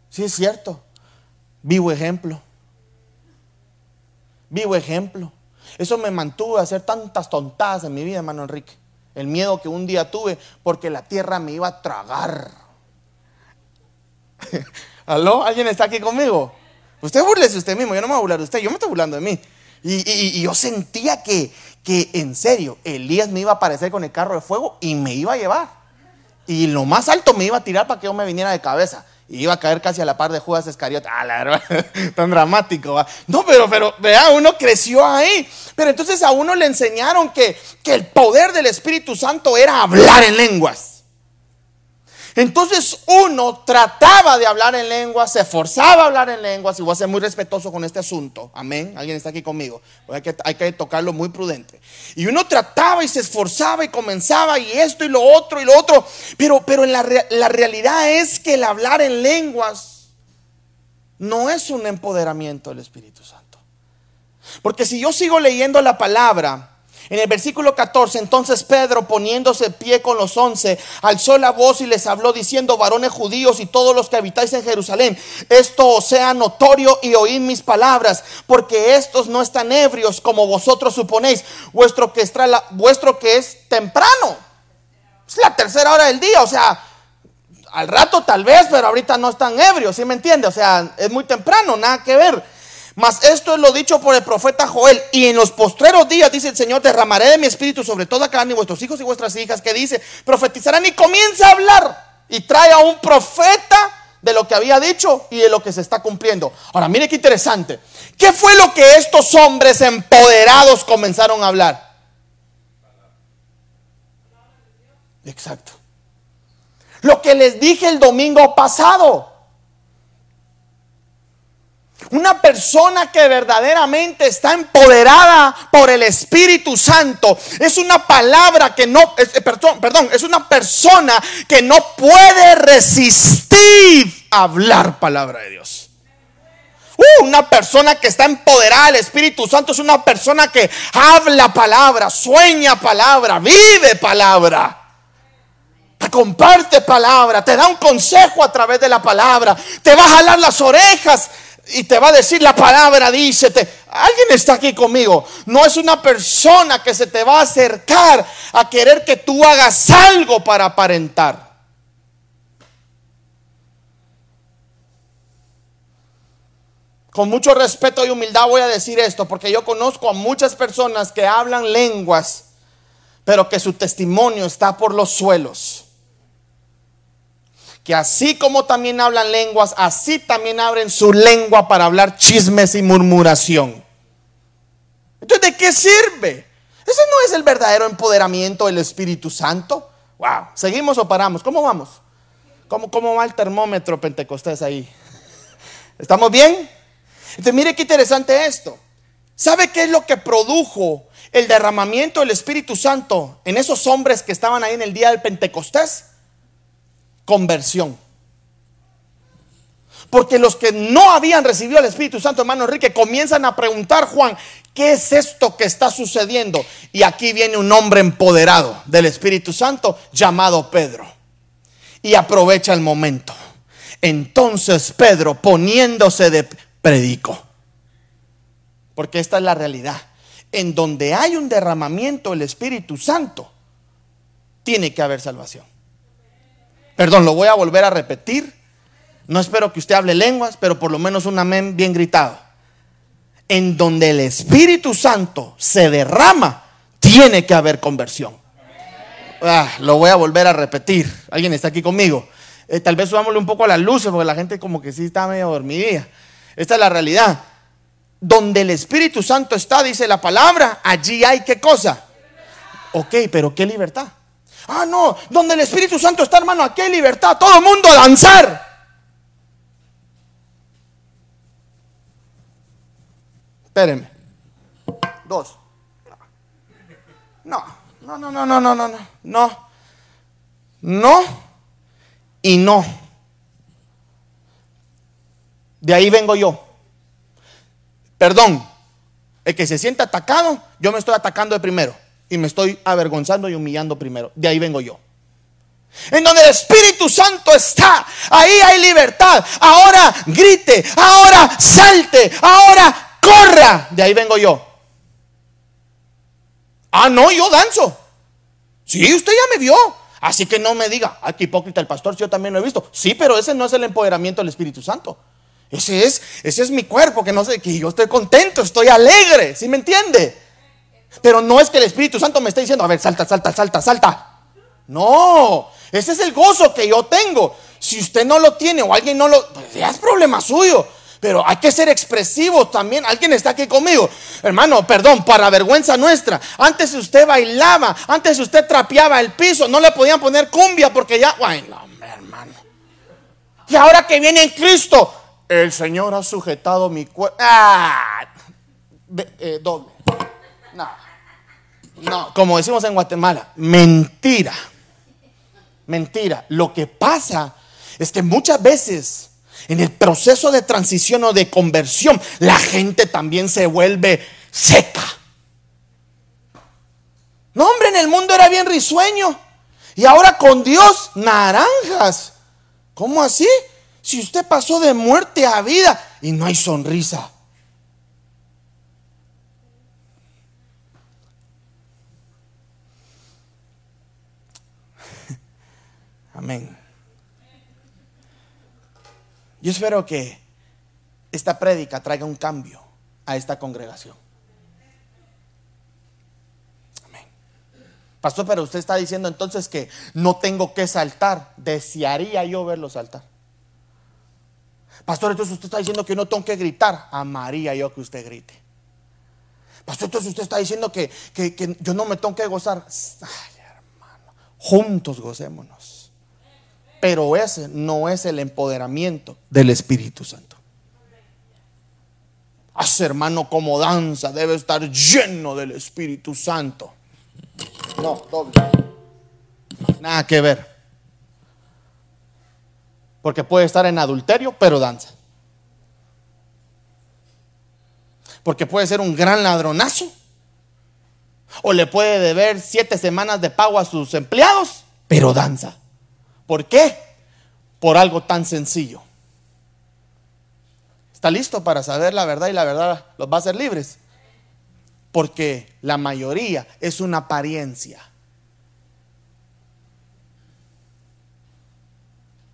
Sí es cierto. Vivo ejemplo. Vivo ejemplo. Eso me mantuvo a hacer tantas tontadas en mi vida, hermano Enrique. El miedo que un día tuve porque la tierra me iba a tragar. ¿Aló? ¿Alguien está aquí conmigo? Usted burlese usted mismo, yo no me voy a burlar de usted, yo me estoy burlando de mí. Y, yo sentía que, que en serio, Elías me iba a aparecer con el carro de fuego y me iba a llevar. Y lo más alto me iba a tirar para que yo me viniera de cabeza. Y iba a caer casi a la par de Judas Escariota. Ah, la verdad, tan dramático. No, pero, pero, vea, uno creció ahí. Pero entonces a uno le enseñaron que, que el poder del Espíritu Santo era hablar en lenguas. Entonces uno trataba de hablar en lenguas, se esforzaba a hablar en lenguas, y voy a ser muy respetuoso con este asunto. Amén. Alguien está aquí conmigo. Hay que, hay que tocarlo muy prudente. Y uno trataba y se esforzaba y comenzaba y esto y lo otro y lo otro. Pero, pero la, la realidad es que el hablar en lenguas no es un empoderamiento del Espíritu Santo. Porque si yo sigo leyendo la palabra, En el versículo 14, entonces Pedro, poniéndose pie con los once, alzó la voz y les habló diciendo, varones judíos y todos los que habitáis en Jerusalén, esto sea notorio y oíd mis palabras, porque estos no están ebrios como vosotros suponéis, vuestro que, es vuestro que es temprano. Es la tercera hora del día, o sea, al rato tal vez, pero ahorita no están ebrios, ¿sí me entiende? O sea, es muy temprano, nada que ver. Mas esto es lo dicho por el profeta Joel. Y en los postreros días, dice el Señor, derramaré de mi espíritu sobre toda carne y vuestros hijos y vuestras hijas, que dice, profetizarán y comienza a hablar. Y trae a un profeta de lo que había dicho y de lo que se está cumpliendo. Ahora, mire qué interesante. ¿Qué fue lo que estos hombres empoderados comenzaron a hablar? Exacto. Lo que les dije el domingo pasado. Una persona que verdaderamente está empoderada por el Espíritu Santo es una palabra que no, es, eh, perdón, perdón, es una persona que no puede resistir hablar palabra de Dios. Uh, una persona que está empoderada del Espíritu Santo es una persona que habla palabra, sueña palabra, vive palabra comparte palabra, te da un consejo a través de la palabra, te va a jalar las orejas y te va a decir la palabra, dícete. Alguien está aquí conmigo. No es una persona que se te va a acercar a querer que tú hagas algo para aparentar. Con mucho respeto y humildad voy a decir esto, porque yo conozco a muchas personas que hablan lenguas, pero que su testimonio está por los suelos que así como también hablan lenguas, así también abren su lengua para hablar chismes y murmuración. Entonces, ¿de qué sirve? Ese no es el verdadero empoderamiento del Espíritu Santo. Wow, ¿seguimos o paramos? ¿Cómo vamos? ¿Cómo, cómo va el termómetro Pentecostés ahí? ¿Estamos bien? Entonces, mire qué interesante esto. ¿Sabe qué es lo que produjo el derramamiento del Espíritu Santo en esos hombres que estaban ahí en el día del Pentecostés? Conversión. Porque los que no habían recibido el Espíritu Santo, hermano Enrique, comienzan a preguntar, Juan, ¿qué es esto que está sucediendo? Y aquí viene un hombre empoderado del Espíritu Santo llamado Pedro. Y aprovecha el momento. Entonces Pedro, poniéndose de predico. Porque esta es la realidad. En donde hay un derramamiento del Espíritu Santo, tiene que haber salvación. Perdón, lo voy a volver a repetir. No espero que usted hable lenguas, pero por lo menos un amén bien gritado. En donde el Espíritu Santo se derrama, tiene que haber conversión. Ah, lo voy a volver a repetir. ¿Alguien está aquí conmigo? Eh, tal vez subámosle un poco a las luces, porque la gente como que sí está medio dormidía. Esta es la realidad. Donde el Espíritu Santo está, dice la palabra, allí hay qué cosa. Ok, pero qué libertad. Ah, no, donde el Espíritu Santo está, hermano, aquí hay libertad. Todo el mundo a danzar. Espérenme. Dos. No, no, no, no, no, no, no, no. No. Y no. De ahí vengo yo. Perdón, el que se siente atacado, yo me estoy atacando de primero y me estoy avergonzando y humillando primero. De ahí vengo yo. En donde el Espíritu Santo está, ahí hay libertad. Ahora grite, ahora salte, ahora corra. De ahí vengo yo. Ah, no, yo danzo. Sí, usted ya me vio. Así que no me diga, ah, qué hipócrita el pastor, yo también lo he visto. Sí, pero ese no es el empoderamiento del Espíritu Santo. Ese es, ese es mi cuerpo, que no sé, que yo estoy contento, estoy alegre, ¿sí me entiende? Pero no es que el Espíritu Santo me esté diciendo, a ver, salta, salta, salta, salta. No, ese es el gozo que yo tengo. Si usted no lo tiene o alguien no lo, pues ya es problema suyo. Pero hay que ser expresivos también. Alguien está aquí conmigo. Hermano, perdón, para vergüenza nuestra. Antes usted bailaba, antes usted trapeaba el piso, no le podían poner cumbia porque ya, ay, no, hermano. Y ahora que viene en Cristo, el Señor ha sujetado mi cuerpo. Ah, eh, doble. No, como decimos en Guatemala, mentira. Mentira. Lo que pasa es que muchas veces en el proceso de transición o de conversión, la gente también se vuelve seca. No, hombre, en el mundo era bien risueño. Y ahora con Dios, naranjas. ¿Cómo así? Si usted pasó de muerte a vida y no hay sonrisa. Yo espero que esta prédica traiga un cambio a esta congregación. Amén. Pastor, pero usted está diciendo entonces que no tengo que saltar. Desearía yo verlo saltar. Pastor, entonces usted está diciendo que no tengo que gritar. Amaría yo que usted grite. Pastor, entonces usted está diciendo que, yo no me tengo que gozar. Juntos gocémonos. Pero ese no es el empoderamiento del Espíritu Santo. Hace hermano como danza, debe estar lleno del Espíritu Santo. No, doble. Nada que ver. Porque puede estar en adulterio, pero danza. Porque puede ser un gran ladronazo. O le puede deber siete semanas de pago a sus empleados, pero danza. ¿Por qué? Por algo tan sencillo. ¿Está listo para saber la verdad y la verdad los va a hacer libres? Porque la mayoría es una apariencia.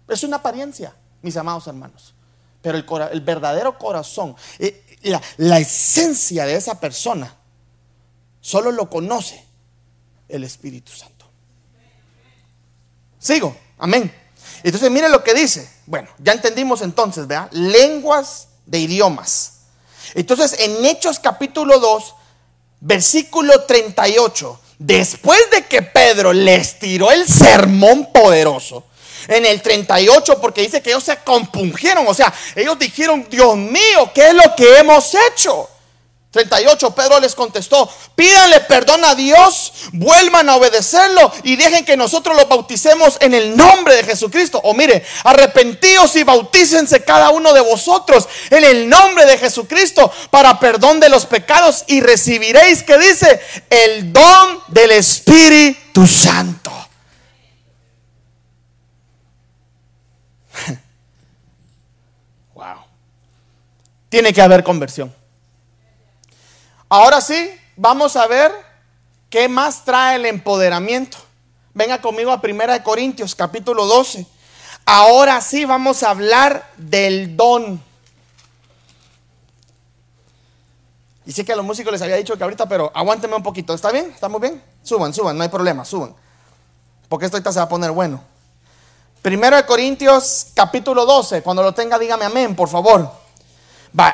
Es una apariencia, mis amados hermanos. Pero el, verdadero corazón, eh, la, la esencia de esa persona, solo lo conoce el Espíritu Santo. Sigo. Amén. Entonces mire lo que dice. Bueno, ya entendimos entonces, ¿verdad? Lenguas de idiomas. Entonces en Hechos capítulo 2, versículo 38, después de que Pedro les tiró el sermón poderoso, en el 38, porque dice que ellos se compungieron, o sea, ellos dijeron, Dios mío, ¿qué es lo que hemos hecho? 38, Pedro les contestó, pídanle perdón a Dios, vuelvan a obedecerlo y dejen que nosotros los bauticemos en el nombre de Jesucristo. O mire, arrepentíos y bautícense cada uno de vosotros en el nombre de Jesucristo para perdón de los pecados y recibiréis, que dice, el don del Espíritu Santo. wow. Tiene que haber conversión. Ahora sí, vamos a ver qué más trae el empoderamiento. Venga conmigo a 1 Corintios capítulo 12. Ahora sí vamos a hablar del don. Y sé que a los músicos les había dicho que ahorita, pero aguántenme un poquito. ¿Está bien? ¿Estamos bien? Suban, suban, no hay problema, suban. Porque esto ahorita se va a poner bueno. Primero de Corintios capítulo 12. Cuando lo tenga, dígame amén, por favor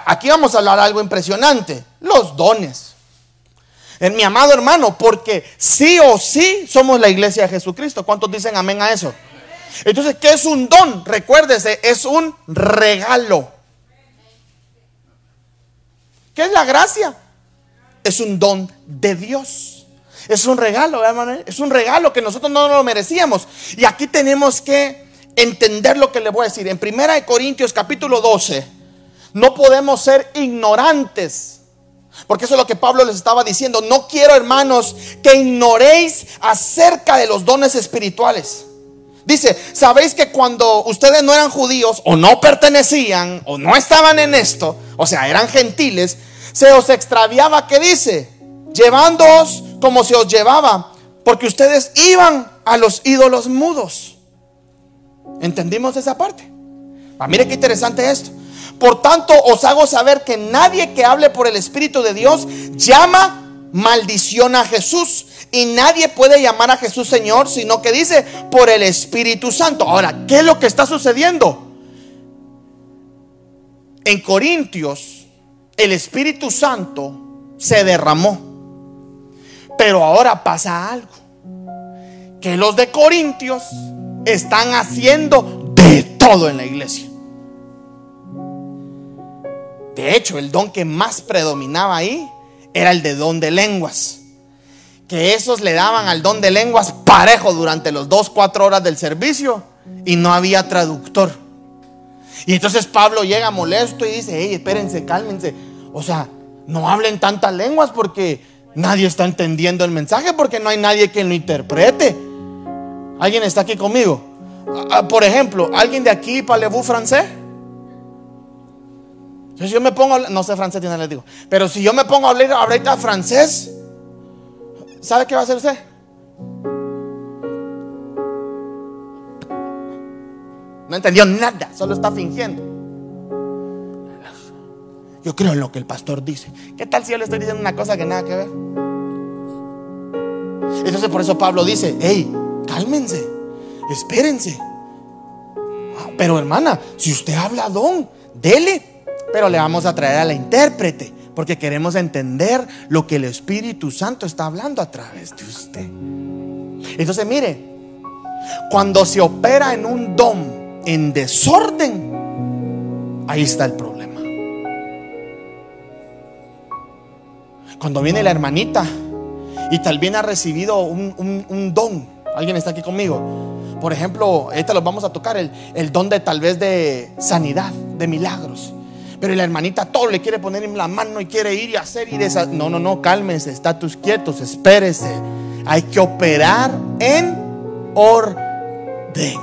aquí vamos a hablar algo impresionante, los dones. En mi amado hermano, porque sí o sí somos la iglesia de Jesucristo. ¿Cuántos dicen amén a eso? Entonces, ¿qué es un don? Recuérdese, es un regalo. ¿Qué es la gracia? Es un don de Dios. Es un regalo, hermano. Es un regalo que nosotros no lo merecíamos. Y aquí tenemos que entender lo que le voy a decir. En 1 Corintios capítulo 12, no podemos ser ignorantes. Porque eso es lo que Pablo les estaba diciendo. No quiero, hermanos, que ignoréis acerca de los dones espirituales. Dice, ¿sabéis que cuando ustedes no eran judíos o no pertenecían o no estaban en esto, o sea, eran gentiles, se os extraviaba, ¿qué dice? Llevándoos como se os llevaba, porque ustedes iban a los ídolos mudos. ¿Entendimos esa parte? Ah, mire qué interesante esto. Por tanto, os hago saber que nadie que hable por el Espíritu de Dios llama maldición a Jesús. Y nadie puede llamar a Jesús Señor, sino que dice por el Espíritu Santo. Ahora, ¿qué es lo que está sucediendo? En Corintios, el Espíritu Santo se derramó. Pero ahora pasa algo. Que los de Corintios están haciendo de todo en la iglesia. De hecho, el don que más predominaba ahí era el de don de lenguas. Que esos le daban al don de lenguas parejo durante los dos, cuatro horas del servicio y no había traductor. Y entonces Pablo llega molesto y dice, hey, espérense, cálmense. O sea, no hablen tantas lenguas porque Nadie está entendiendo el mensaje porque no hay nadie que lo interprete. ¿Alguien está aquí conmigo? Ah, ah, por ejemplo, ¿alguien de aquí parlez francés? Si yo me pongo, no sé francés, no les digo, pero si yo me pongo a hablar ahorita francés, ¿sabe qué va a hacer usted? No entendió nada, solo está fingiendo. Yo creo en lo que el pastor dice. ¿Qué tal si yo le estoy diciendo una cosa que nada que ver? Entonces por eso Pablo dice, hey, cálmense, espérense. Ah, pero hermana, si usted habla don, dele. Pero le vamos a traer a la intérprete, porque queremos entender lo que el Espíritu Santo está hablando a través de usted. Entonces mire, cuando se opera en un don en desorden, ahí está el problema. Cuando viene la hermanita y tal vez ha recibido un, don, alguien está aquí conmigo. Por ejemplo, esta lo vamos a tocar, el don de tal vez de sanidad, de milagros. Pero la hermanita todo le quiere poner en la mano y quiere ir y hacer y esa No, no, no, cálmense, estatus quietos, espérese. Hay que operar en orden.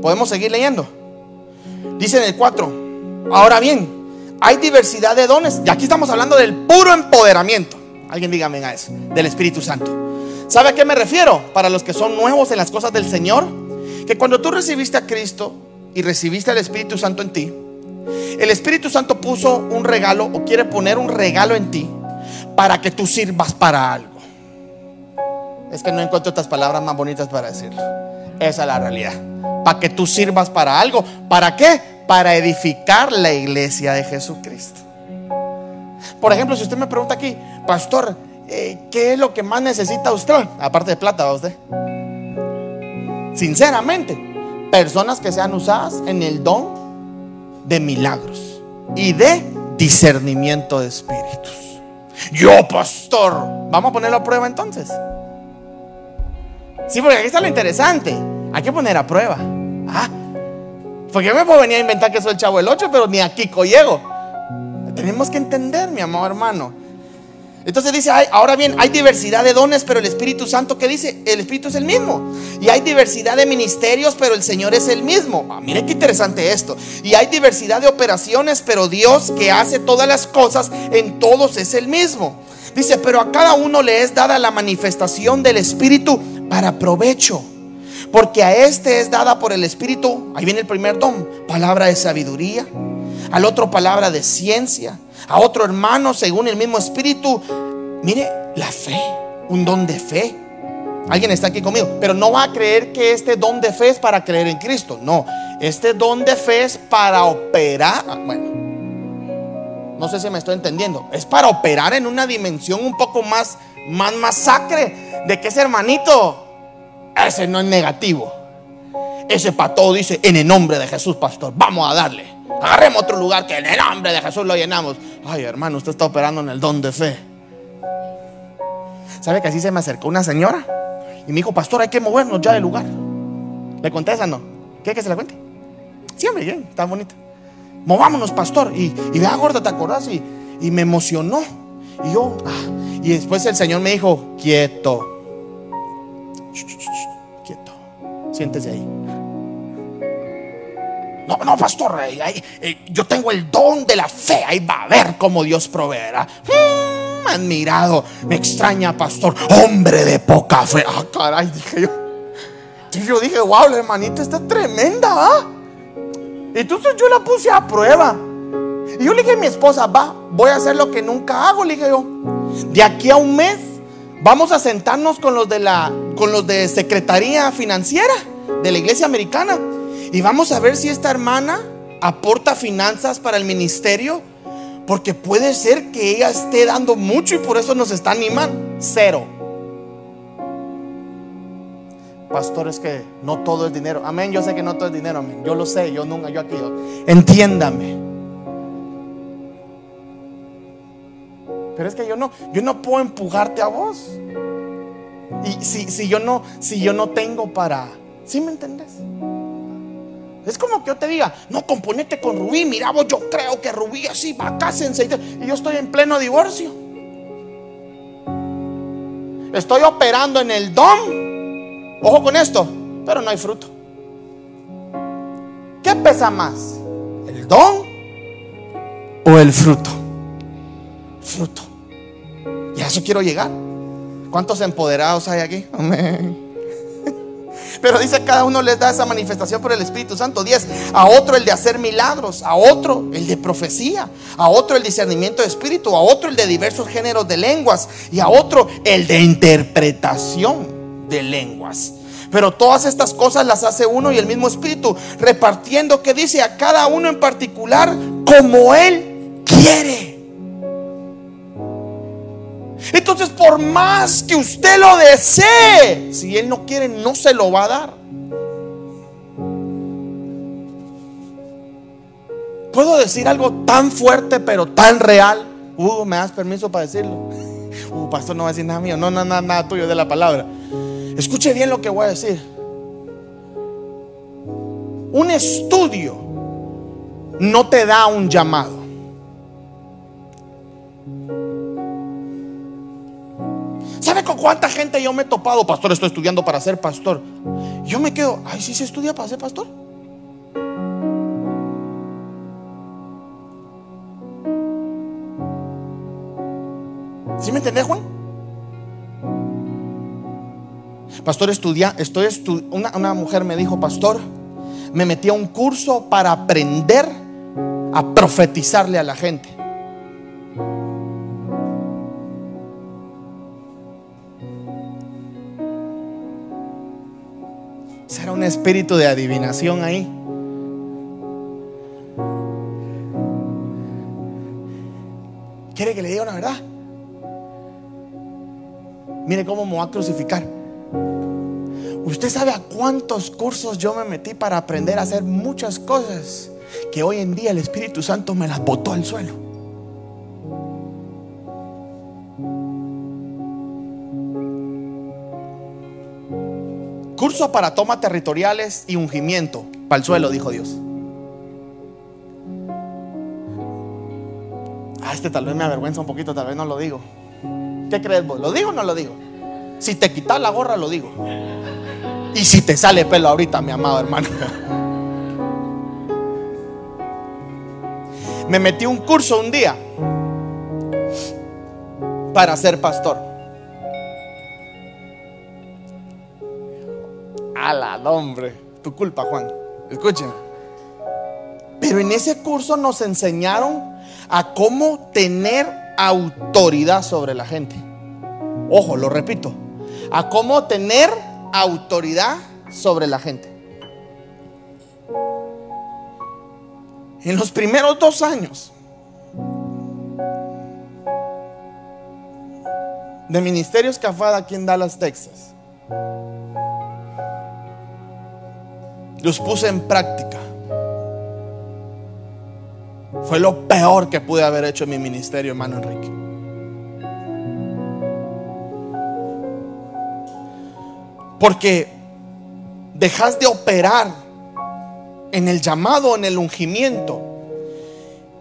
Podemos seguir leyendo. Dice en el 4. Ahora bien, hay diversidad de dones. Y aquí estamos hablando del puro empoderamiento. Alguien dígame a eso, del Espíritu Santo. ¿Sabe a qué me refiero? Para los que son nuevos en las cosas del Señor, que cuando tú recibiste a Cristo y recibiste al Espíritu Santo en ti, el Espíritu Santo puso un regalo o quiere poner un regalo en ti para que tú sirvas para algo. Es que no encuentro otras palabras más bonitas para decirlo. Esa es la realidad. Para que tú sirvas para algo. ¿Para qué? para edificar la iglesia de Jesucristo. Por ejemplo, si usted me pregunta aquí, pastor, eh, ¿qué es lo que más necesita usted? Aparte de plata, usted. Sinceramente, personas que sean usadas en el don de milagros y de discernimiento de espíritus. Yo, pastor, vamos a ponerlo a prueba entonces. Sí, porque aquí está lo interesante. Hay que poner a prueba. Ah, porque yo me puedo venir a inventar que soy el chavo del 8, pero ni aquí llego. Tenemos que entender, mi amor hermano. Entonces dice, ahora bien, hay diversidad de dones, pero el Espíritu Santo, ¿qué dice? El Espíritu es el mismo. Y hay diversidad de ministerios, pero el Señor es el mismo. Ah, mire qué interesante esto. Y hay diversidad de operaciones, pero Dios que hace todas las cosas en todos es el mismo. Dice, pero a cada uno le es dada la manifestación del Espíritu para provecho. Porque a este es dada por el Espíritu, ahí viene el primer don, palabra de sabiduría, al otro palabra de ciencia, a otro hermano según el mismo Espíritu. Mire, la fe, un don de fe. Alguien está aquí conmigo, pero no va a creer que este don de fe es para creer en Cristo. No, este don de fe es para operar. Ah, bueno, no sé si me estoy entendiendo. Es para operar en una dimensión un poco más, más masacre de que ese hermanito ese no es negativo. Ese para todo dice, en el nombre de Jesús, pastor, vamos a darle. Agarremos otro lugar que en el nombre de Jesús lo llenamos. Ay, hermano, usted está operando en el don de fe. ¿Sabe que así se me acercó una señora? Y me dijo, pastor, hay que movernos ya del lugar. ¿Le conté esa no? ¿Qué que se la cuente? Siempre bien, está bonita. Movámonos, pastor. Y, y vea, gorda, ¿te acordás? Y, y me emocionó. Y yo, ah, y después el Señor me dijo, quieto Siéntese ahí. No, no, pastor, eh, yo tengo el don de la fe. Ahí va a ver cómo Dios proveerá. Mm, admirado, me extraña, pastor. Hombre de poca fe. Ah, caray, dije yo. yo dije, wow, la hermanita está tremenda, ¿ah? Entonces yo la puse a prueba. Y yo le dije a mi esposa, va, voy a hacer lo que nunca hago, le dije yo. De aquí a un mes Vamos a sentarnos con los de la con los de Secretaría Financiera de la Iglesia Americana y vamos a ver si esta hermana aporta finanzas para el ministerio porque puede ser que ella esté dando mucho y por eso nos está animando. Cero. Pastor, es que no todo es dinero. Amén, yo sé que no todo es dinero, amén. Yo lo sé, yo nunca, yo aquí. Entiéndame. Pero es que yo no, yo no puedo empujarte a vos. Y si, si, yo no, si yo no tengo para, ¿sí me entendés? Es como que yo te diga, no, componete con Rubí, mira vos, yo creo que Rubí así va, cásense. Y yo estoy en pleno divorcio. Estoy operando en el don. Ojo con esto, pero no hay fruto. ¿Qué pesa más? ¿El don o el fruto? Fruto. Y a eso quiero llegar. ¿Cuántos empoderados hay aquí? Amén. Pero dice cada uno les da esa manifestación por el Espíritu Santo. 10. A otro el de hacer milagros, a otro el de profecía, a otro el discernimiento de espíritu, a otro el de diversos géneros de lenguas y a otro el de interpretación de lenguas. Pero todas estas cosas las hace uno y el mismo Espíritu, repartiendo que dice a cada uno en particular como Él quiere. Entonces, por más que usted lo desee, si Él no quiere, no se lo va a dar. ¿Puedo decir algo tan fuerte pero tan real? Uh, ¿me das permiso para decirlo? Uh, pastor, no va a decir nada mío. No, no, nada, nada tuyo de la palabra. Escuche bien lo que voy a decir. Un estudio no te da un llamado. Cuánta gente yo me he topado? Pastor, estoy estudiando para ser pastor. Yo me quedo, ay, ¿sí se estudia para ser pastor? ¿Sí me entendés, Juan? Pastor, estudia, estoy una, una mujer me dijo, pastor, me metí a un curso para aprender a profetizarle a la gente. Espíritu de adivinación ahí. ¿Quiere que le diga una verdad? Mire cómo me va a crucificar. Usted sabe a cuántos cursos yo me metí para aprender a hacer muchas cosas que hoy en día el Espíritu Santo me las botó al suelo. Curso para toma territoriales y ungimiento. Para el suelo, dijo Dios. Ah, este tal vez me avergüenza un poquito, tal vez no lo digo. ¿Qué crees vos? ¿Lo digo o no lo digo? Si te quitas la gorra, lo digo. Y si te sale pelo ahorita, mi amado hermano. Me metí un curso un día para ser pastor. La hombre. Tu culpa, Juan. Escuchen. Pero en ese curso nos enseñaron a cómo tener autoridad sobre la gente. Ojo, lo repito. A cómo tener autoridad sobre la gente. En los primeros dos años de Ministerios Cafada aquí en Dallas, Texas, los puse en práctica. Fue lo peor que pude haber hecho en mi ministerio, hermano Enrique. Porque dejas de operar en el llamado, en el ungimiento,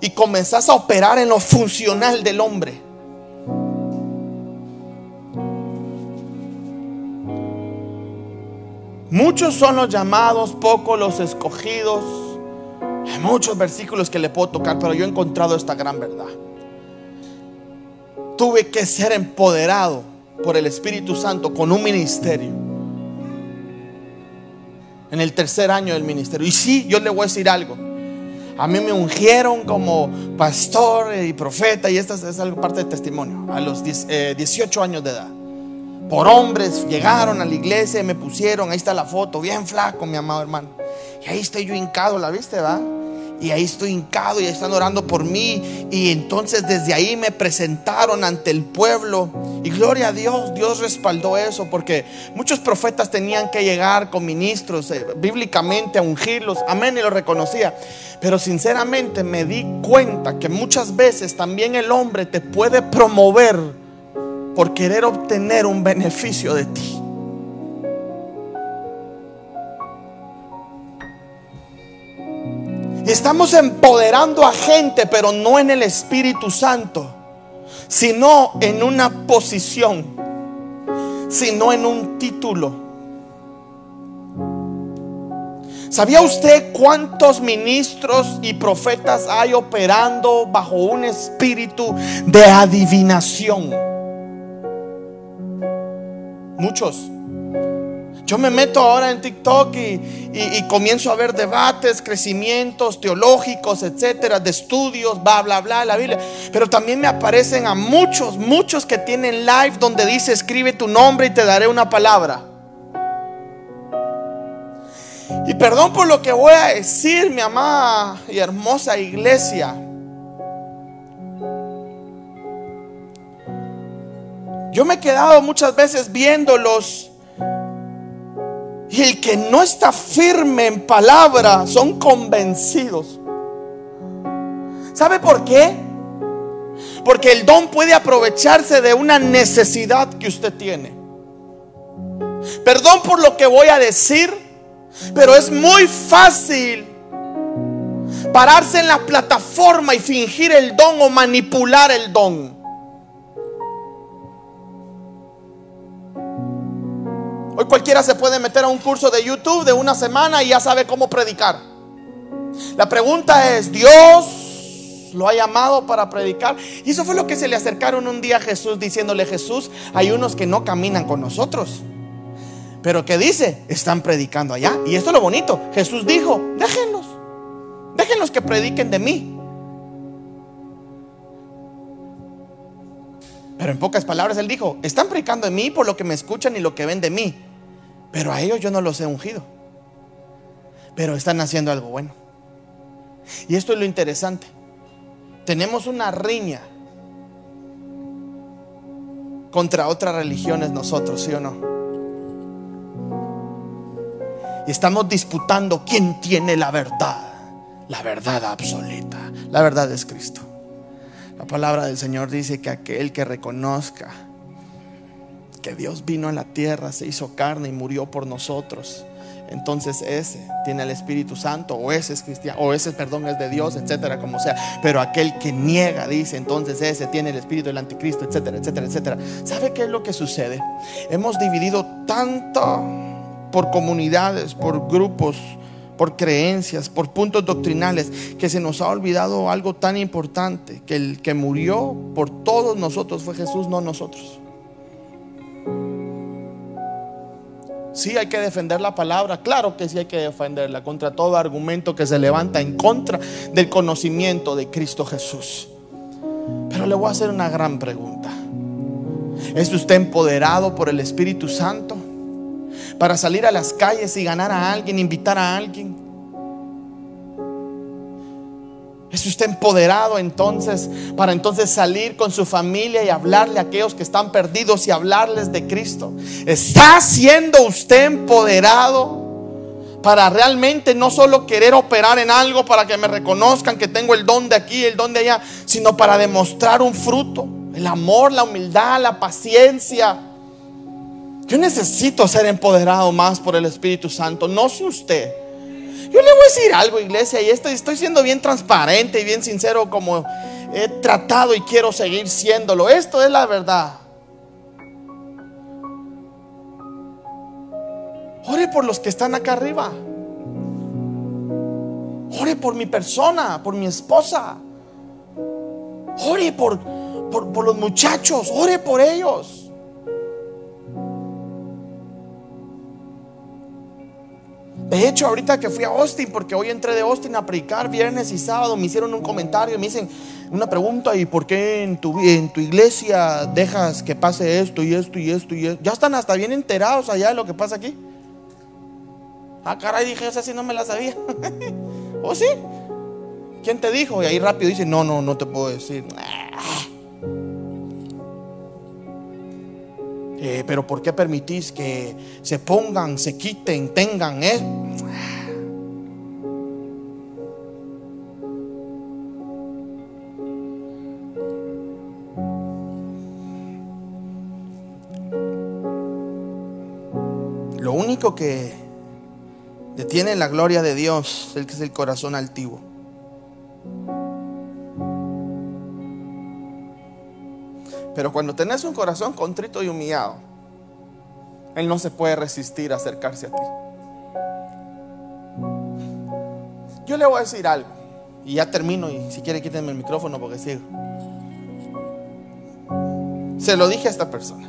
y comenzás a operar en lo funcional del hombre. Muchos son los llamados, pocos los escogidos. Hay muchos versículos que le puedo tocar, pero yo he encontrado esta gran verdad. Tuve que ser empoderado por el Espíritu Santo con un ministerio. En el tercer año del ministerio. Y sí, yo le voy a decir algo. A mí me ungieron como pastor y profeta y esta es algo parte del testimonio a los 18 eh, años de edad por hombres llegaron a la iglesia y me pusieron, ahí está la foto, bien flaco, mi amado hermano. Y ahí estoy yo hincado, ¿la viste, va? Y ahí estoy hincado y están orando por mí. Y entonces desde ahí me presentaron ante el pueblo. Y gloria a Dios, Dios respaldó eso porque muchos profetas tenían que llegar con ministros eh, bíblicamente a ungirlos. Amén, y lo reconocía. Pero sinceramente me di cuenta que muchas veces también el hombre te puede promover por querer obtener un beneficio de ti. Y estamos empoderando a gente, pero no en el Espíritu Santo, sino en una posición, sino en un título. ¿Sabía usted cuántos ministros y profetas hay operando bajo un espíritu de adivinación? Muchos. Yo me meto ahora en TikTok y, comienzo a ver debates, crecimientos teológicos, etcétera, de estudios, bla, bla, bla, la Biblia. Pero también me aparecen a muchos, muchos que tienen live donde dice: Escribe tu nombre y te daré una palabra. Y perdón por lo que voy a decir, mi amada y hermosa iglesia. Yo me he quedado muchas veces viéndolos. Y el que no está firme en palabra son convencidos. ¿Sabe por qué? Porque el don puede aprovecharse de una necesidad que usted tiene. Perdón por lo que voy a decir. Pero es muy fácil pararse en la plataforma y fingir el don o manipular el don. Hoy cualquiera se puede meter a un curso de YouTube de una semana y ya sabe cómo predicar. La pregunta es, ¿Dios lo ha llamado para predicar? Y eso fue lo que se le acercaron un día a Jesús diciéndole, Jesús, hay unos que no caminan con nosotros. Pero ¿qué dice? Están predicando allá. Y esto es lo bonito. Jesús dijo, déjenlos. Déjenlos que prediquen de mí. Pero en pocas palabras él dijo, están predicando de mí por lo que me escuchan y lo que ven de mí. Pero a ellos yo no los he ungido. Pero están haciendo algo bueno. Y esto es lo interesante. Tenemos una riña contra otras religiones nosotros, ¿sí o no? Y estamos disputando quién tiene la verdad. La verdad absoluta. La verdad es Cristo. La palabra del Señor dice que aquel que reconozca Dios vino a la tierra, se hizo carne y murió por nosotros. Entonces ese tiene el Espíritu Santo o ese es cristiano o ese perdón es de Dios, etcétera, como sea. Pero aquel que niega dice, entonces ese tiene el Espíritu del Anticristo, etcétera, etcétera, etcétera. ¿Sabe qué es lo que sucede? Hemos dividido tanto por comunidades, por grupos, por creencias, por puntos doctrinales, que se nos ha olvidado algo tan importante, que el que murió por todos nosotros fue Jesús, no nosotros. Sí hay que defender la palabra, claro que sí hay que defenderla contra todo argumento que se levanta en contra del conocimiento de Cristo Jesús. Pero le voy a hacer una gran pregunta. ¿Es usted empoderado por el Espíritu Santo? para salir a las calles y ganar a alguien, invitar a alguien. ¿Es usted empoderado entonces para entonces salir con su familia y hablarle a aquellos que están perdidos y hablarles de Cristo? ¿Está siendo usted empoderado para realmente no solo querer operar en algo para que me reconozcan que tengo el don de aquí, el don de allá, sino para demostrar un fruto? El amor, la humildad, la paciencia, yo necesito ser empoderado más por el Espíritu Santo, no sé usted. Yo le voy a decir algo, iglesia, y estoy, estoy siendo bien transparente y bien sincero como he tratado y quiero seguir siéndolo. Esto es la verdad. Ore por los que están acá arriba. Ore por mi persona, por mi esposa. Ore por, por, por los muchachos. Ore por ellos. De hecho, ahorita que fui a Austin, porque hoy entré de Austin a predicar viernes y sábado, me hicieron un comentario, me dicen una pregunta, ¿y por qué en tu, en tu iglesia dejas que pase esto y esto y esto y esto? Ya están hasta bien enterados allá de lo que pasa aquí. Ah, caray, dije, esa sí no me la sabía. ¿O sí? ¿Quién te dijo? Y ahí rápido dice, no, no, no te puedo decir. Eh, pero ¿por qué permitís que se pongan, se quiten, tengan? Eh? Lo único que detiene la gloria de Dios es el que es el corazón altivo. Pero cuando tenés un corazón contrito y humillado, Él no se puede resistir a acercarse a ti. Yo le voy a decir algo. Y ya termino y si quiere quítenme el micrófono porque sigo. Se lo dije a esta persona.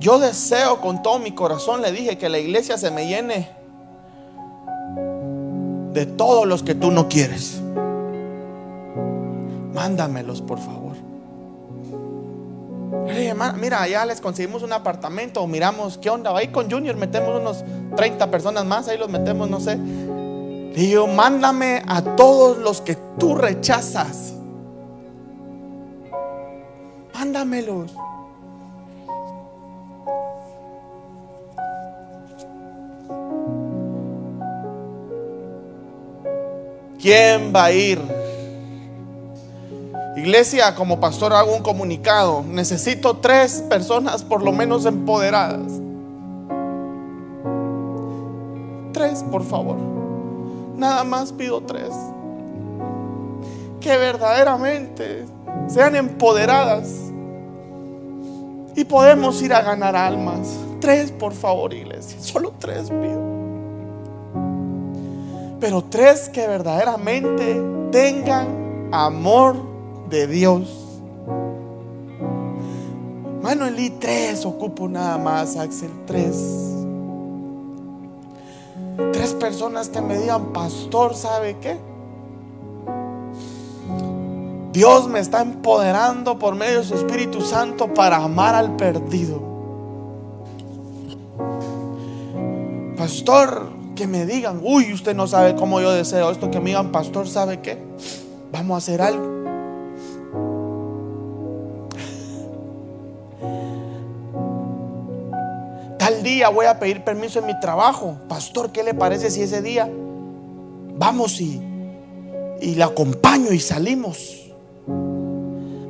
Yo deseo con todo mi corazón, le dije que la iglesia se me llene de todos los que tú no quieres. Mándamelos, por favor. Mira, ya les conseguimos un apartamento, miramos qué onda. Ahí con Junior metemos unos 30 personas más, ahí los metemos, no sé. Le digo, mándame a todos los que tú rechazas. Mándamelos. ¿Quién va a ir? Iglesia, como pastor hago un comunicado. Necesito tres personas por lo menos empoderadas. Tres, por favor. Nada más pido tres. Que verdaderamente sean empoderadas. Y podemos ir a ganar almas. Tres, por favor, iglesia. Solo tres pido pero tres que verdaderamente tengan amor de Dios. Manuel, y tres ocupo nada más, Axel, tres. Tres personas que me digan, pastor, ¿sabe qué? Dios me está empoderando por medio de su Espíritu Santo para amar al perdido. Pastor, que me digan, uy, usted no sabe cómo yo deseo esto, que me digan, pastor, ¿sabe qué? Vamos a hacer algo. Voy a pedir permiso en mi trabajo. Pastor, ¿qué le parece si ese día vamos y, y le acompaño y salimos?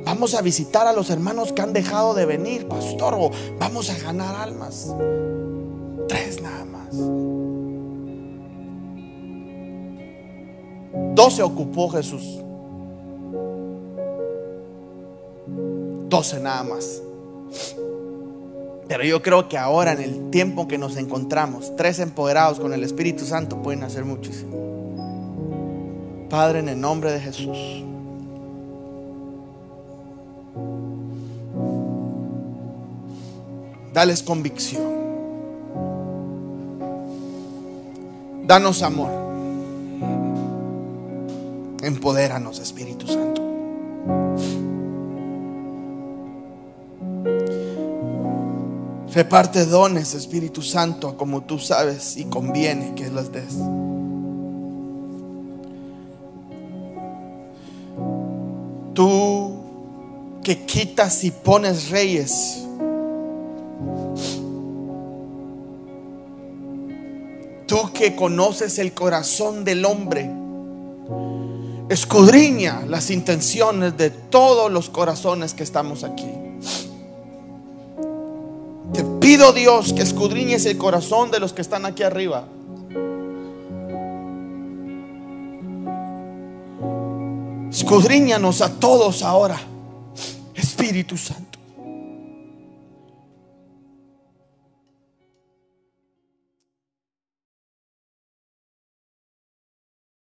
Vamos a visitar a los hermanos que han dejado de venir, pastor, o vamos a ganar almas. Tres nada más. 12 ocupó Jesús. 12 nada más. Pero yo creo que ahora, en el tiempo que nos encontramos, tres empoderados con el Espíritu Santo pueden hacer muchísimo. Padre, en el nombre de Jesús. Dales convicción. Danos amor. Empodéranos, Espíritu Santo. Reparte dones, Espíritu Santo, como tú sabes y conviene que las des. Tú que quitas y pones reyes. Tú que conoces el corazón del hombre escudriña las intenciones de todos los corazones que estamos aquí. Pido Dios que escudriñes el corazón de los que están aquí arriba. Escudriñanos a todos ahora, Espíritu Santo.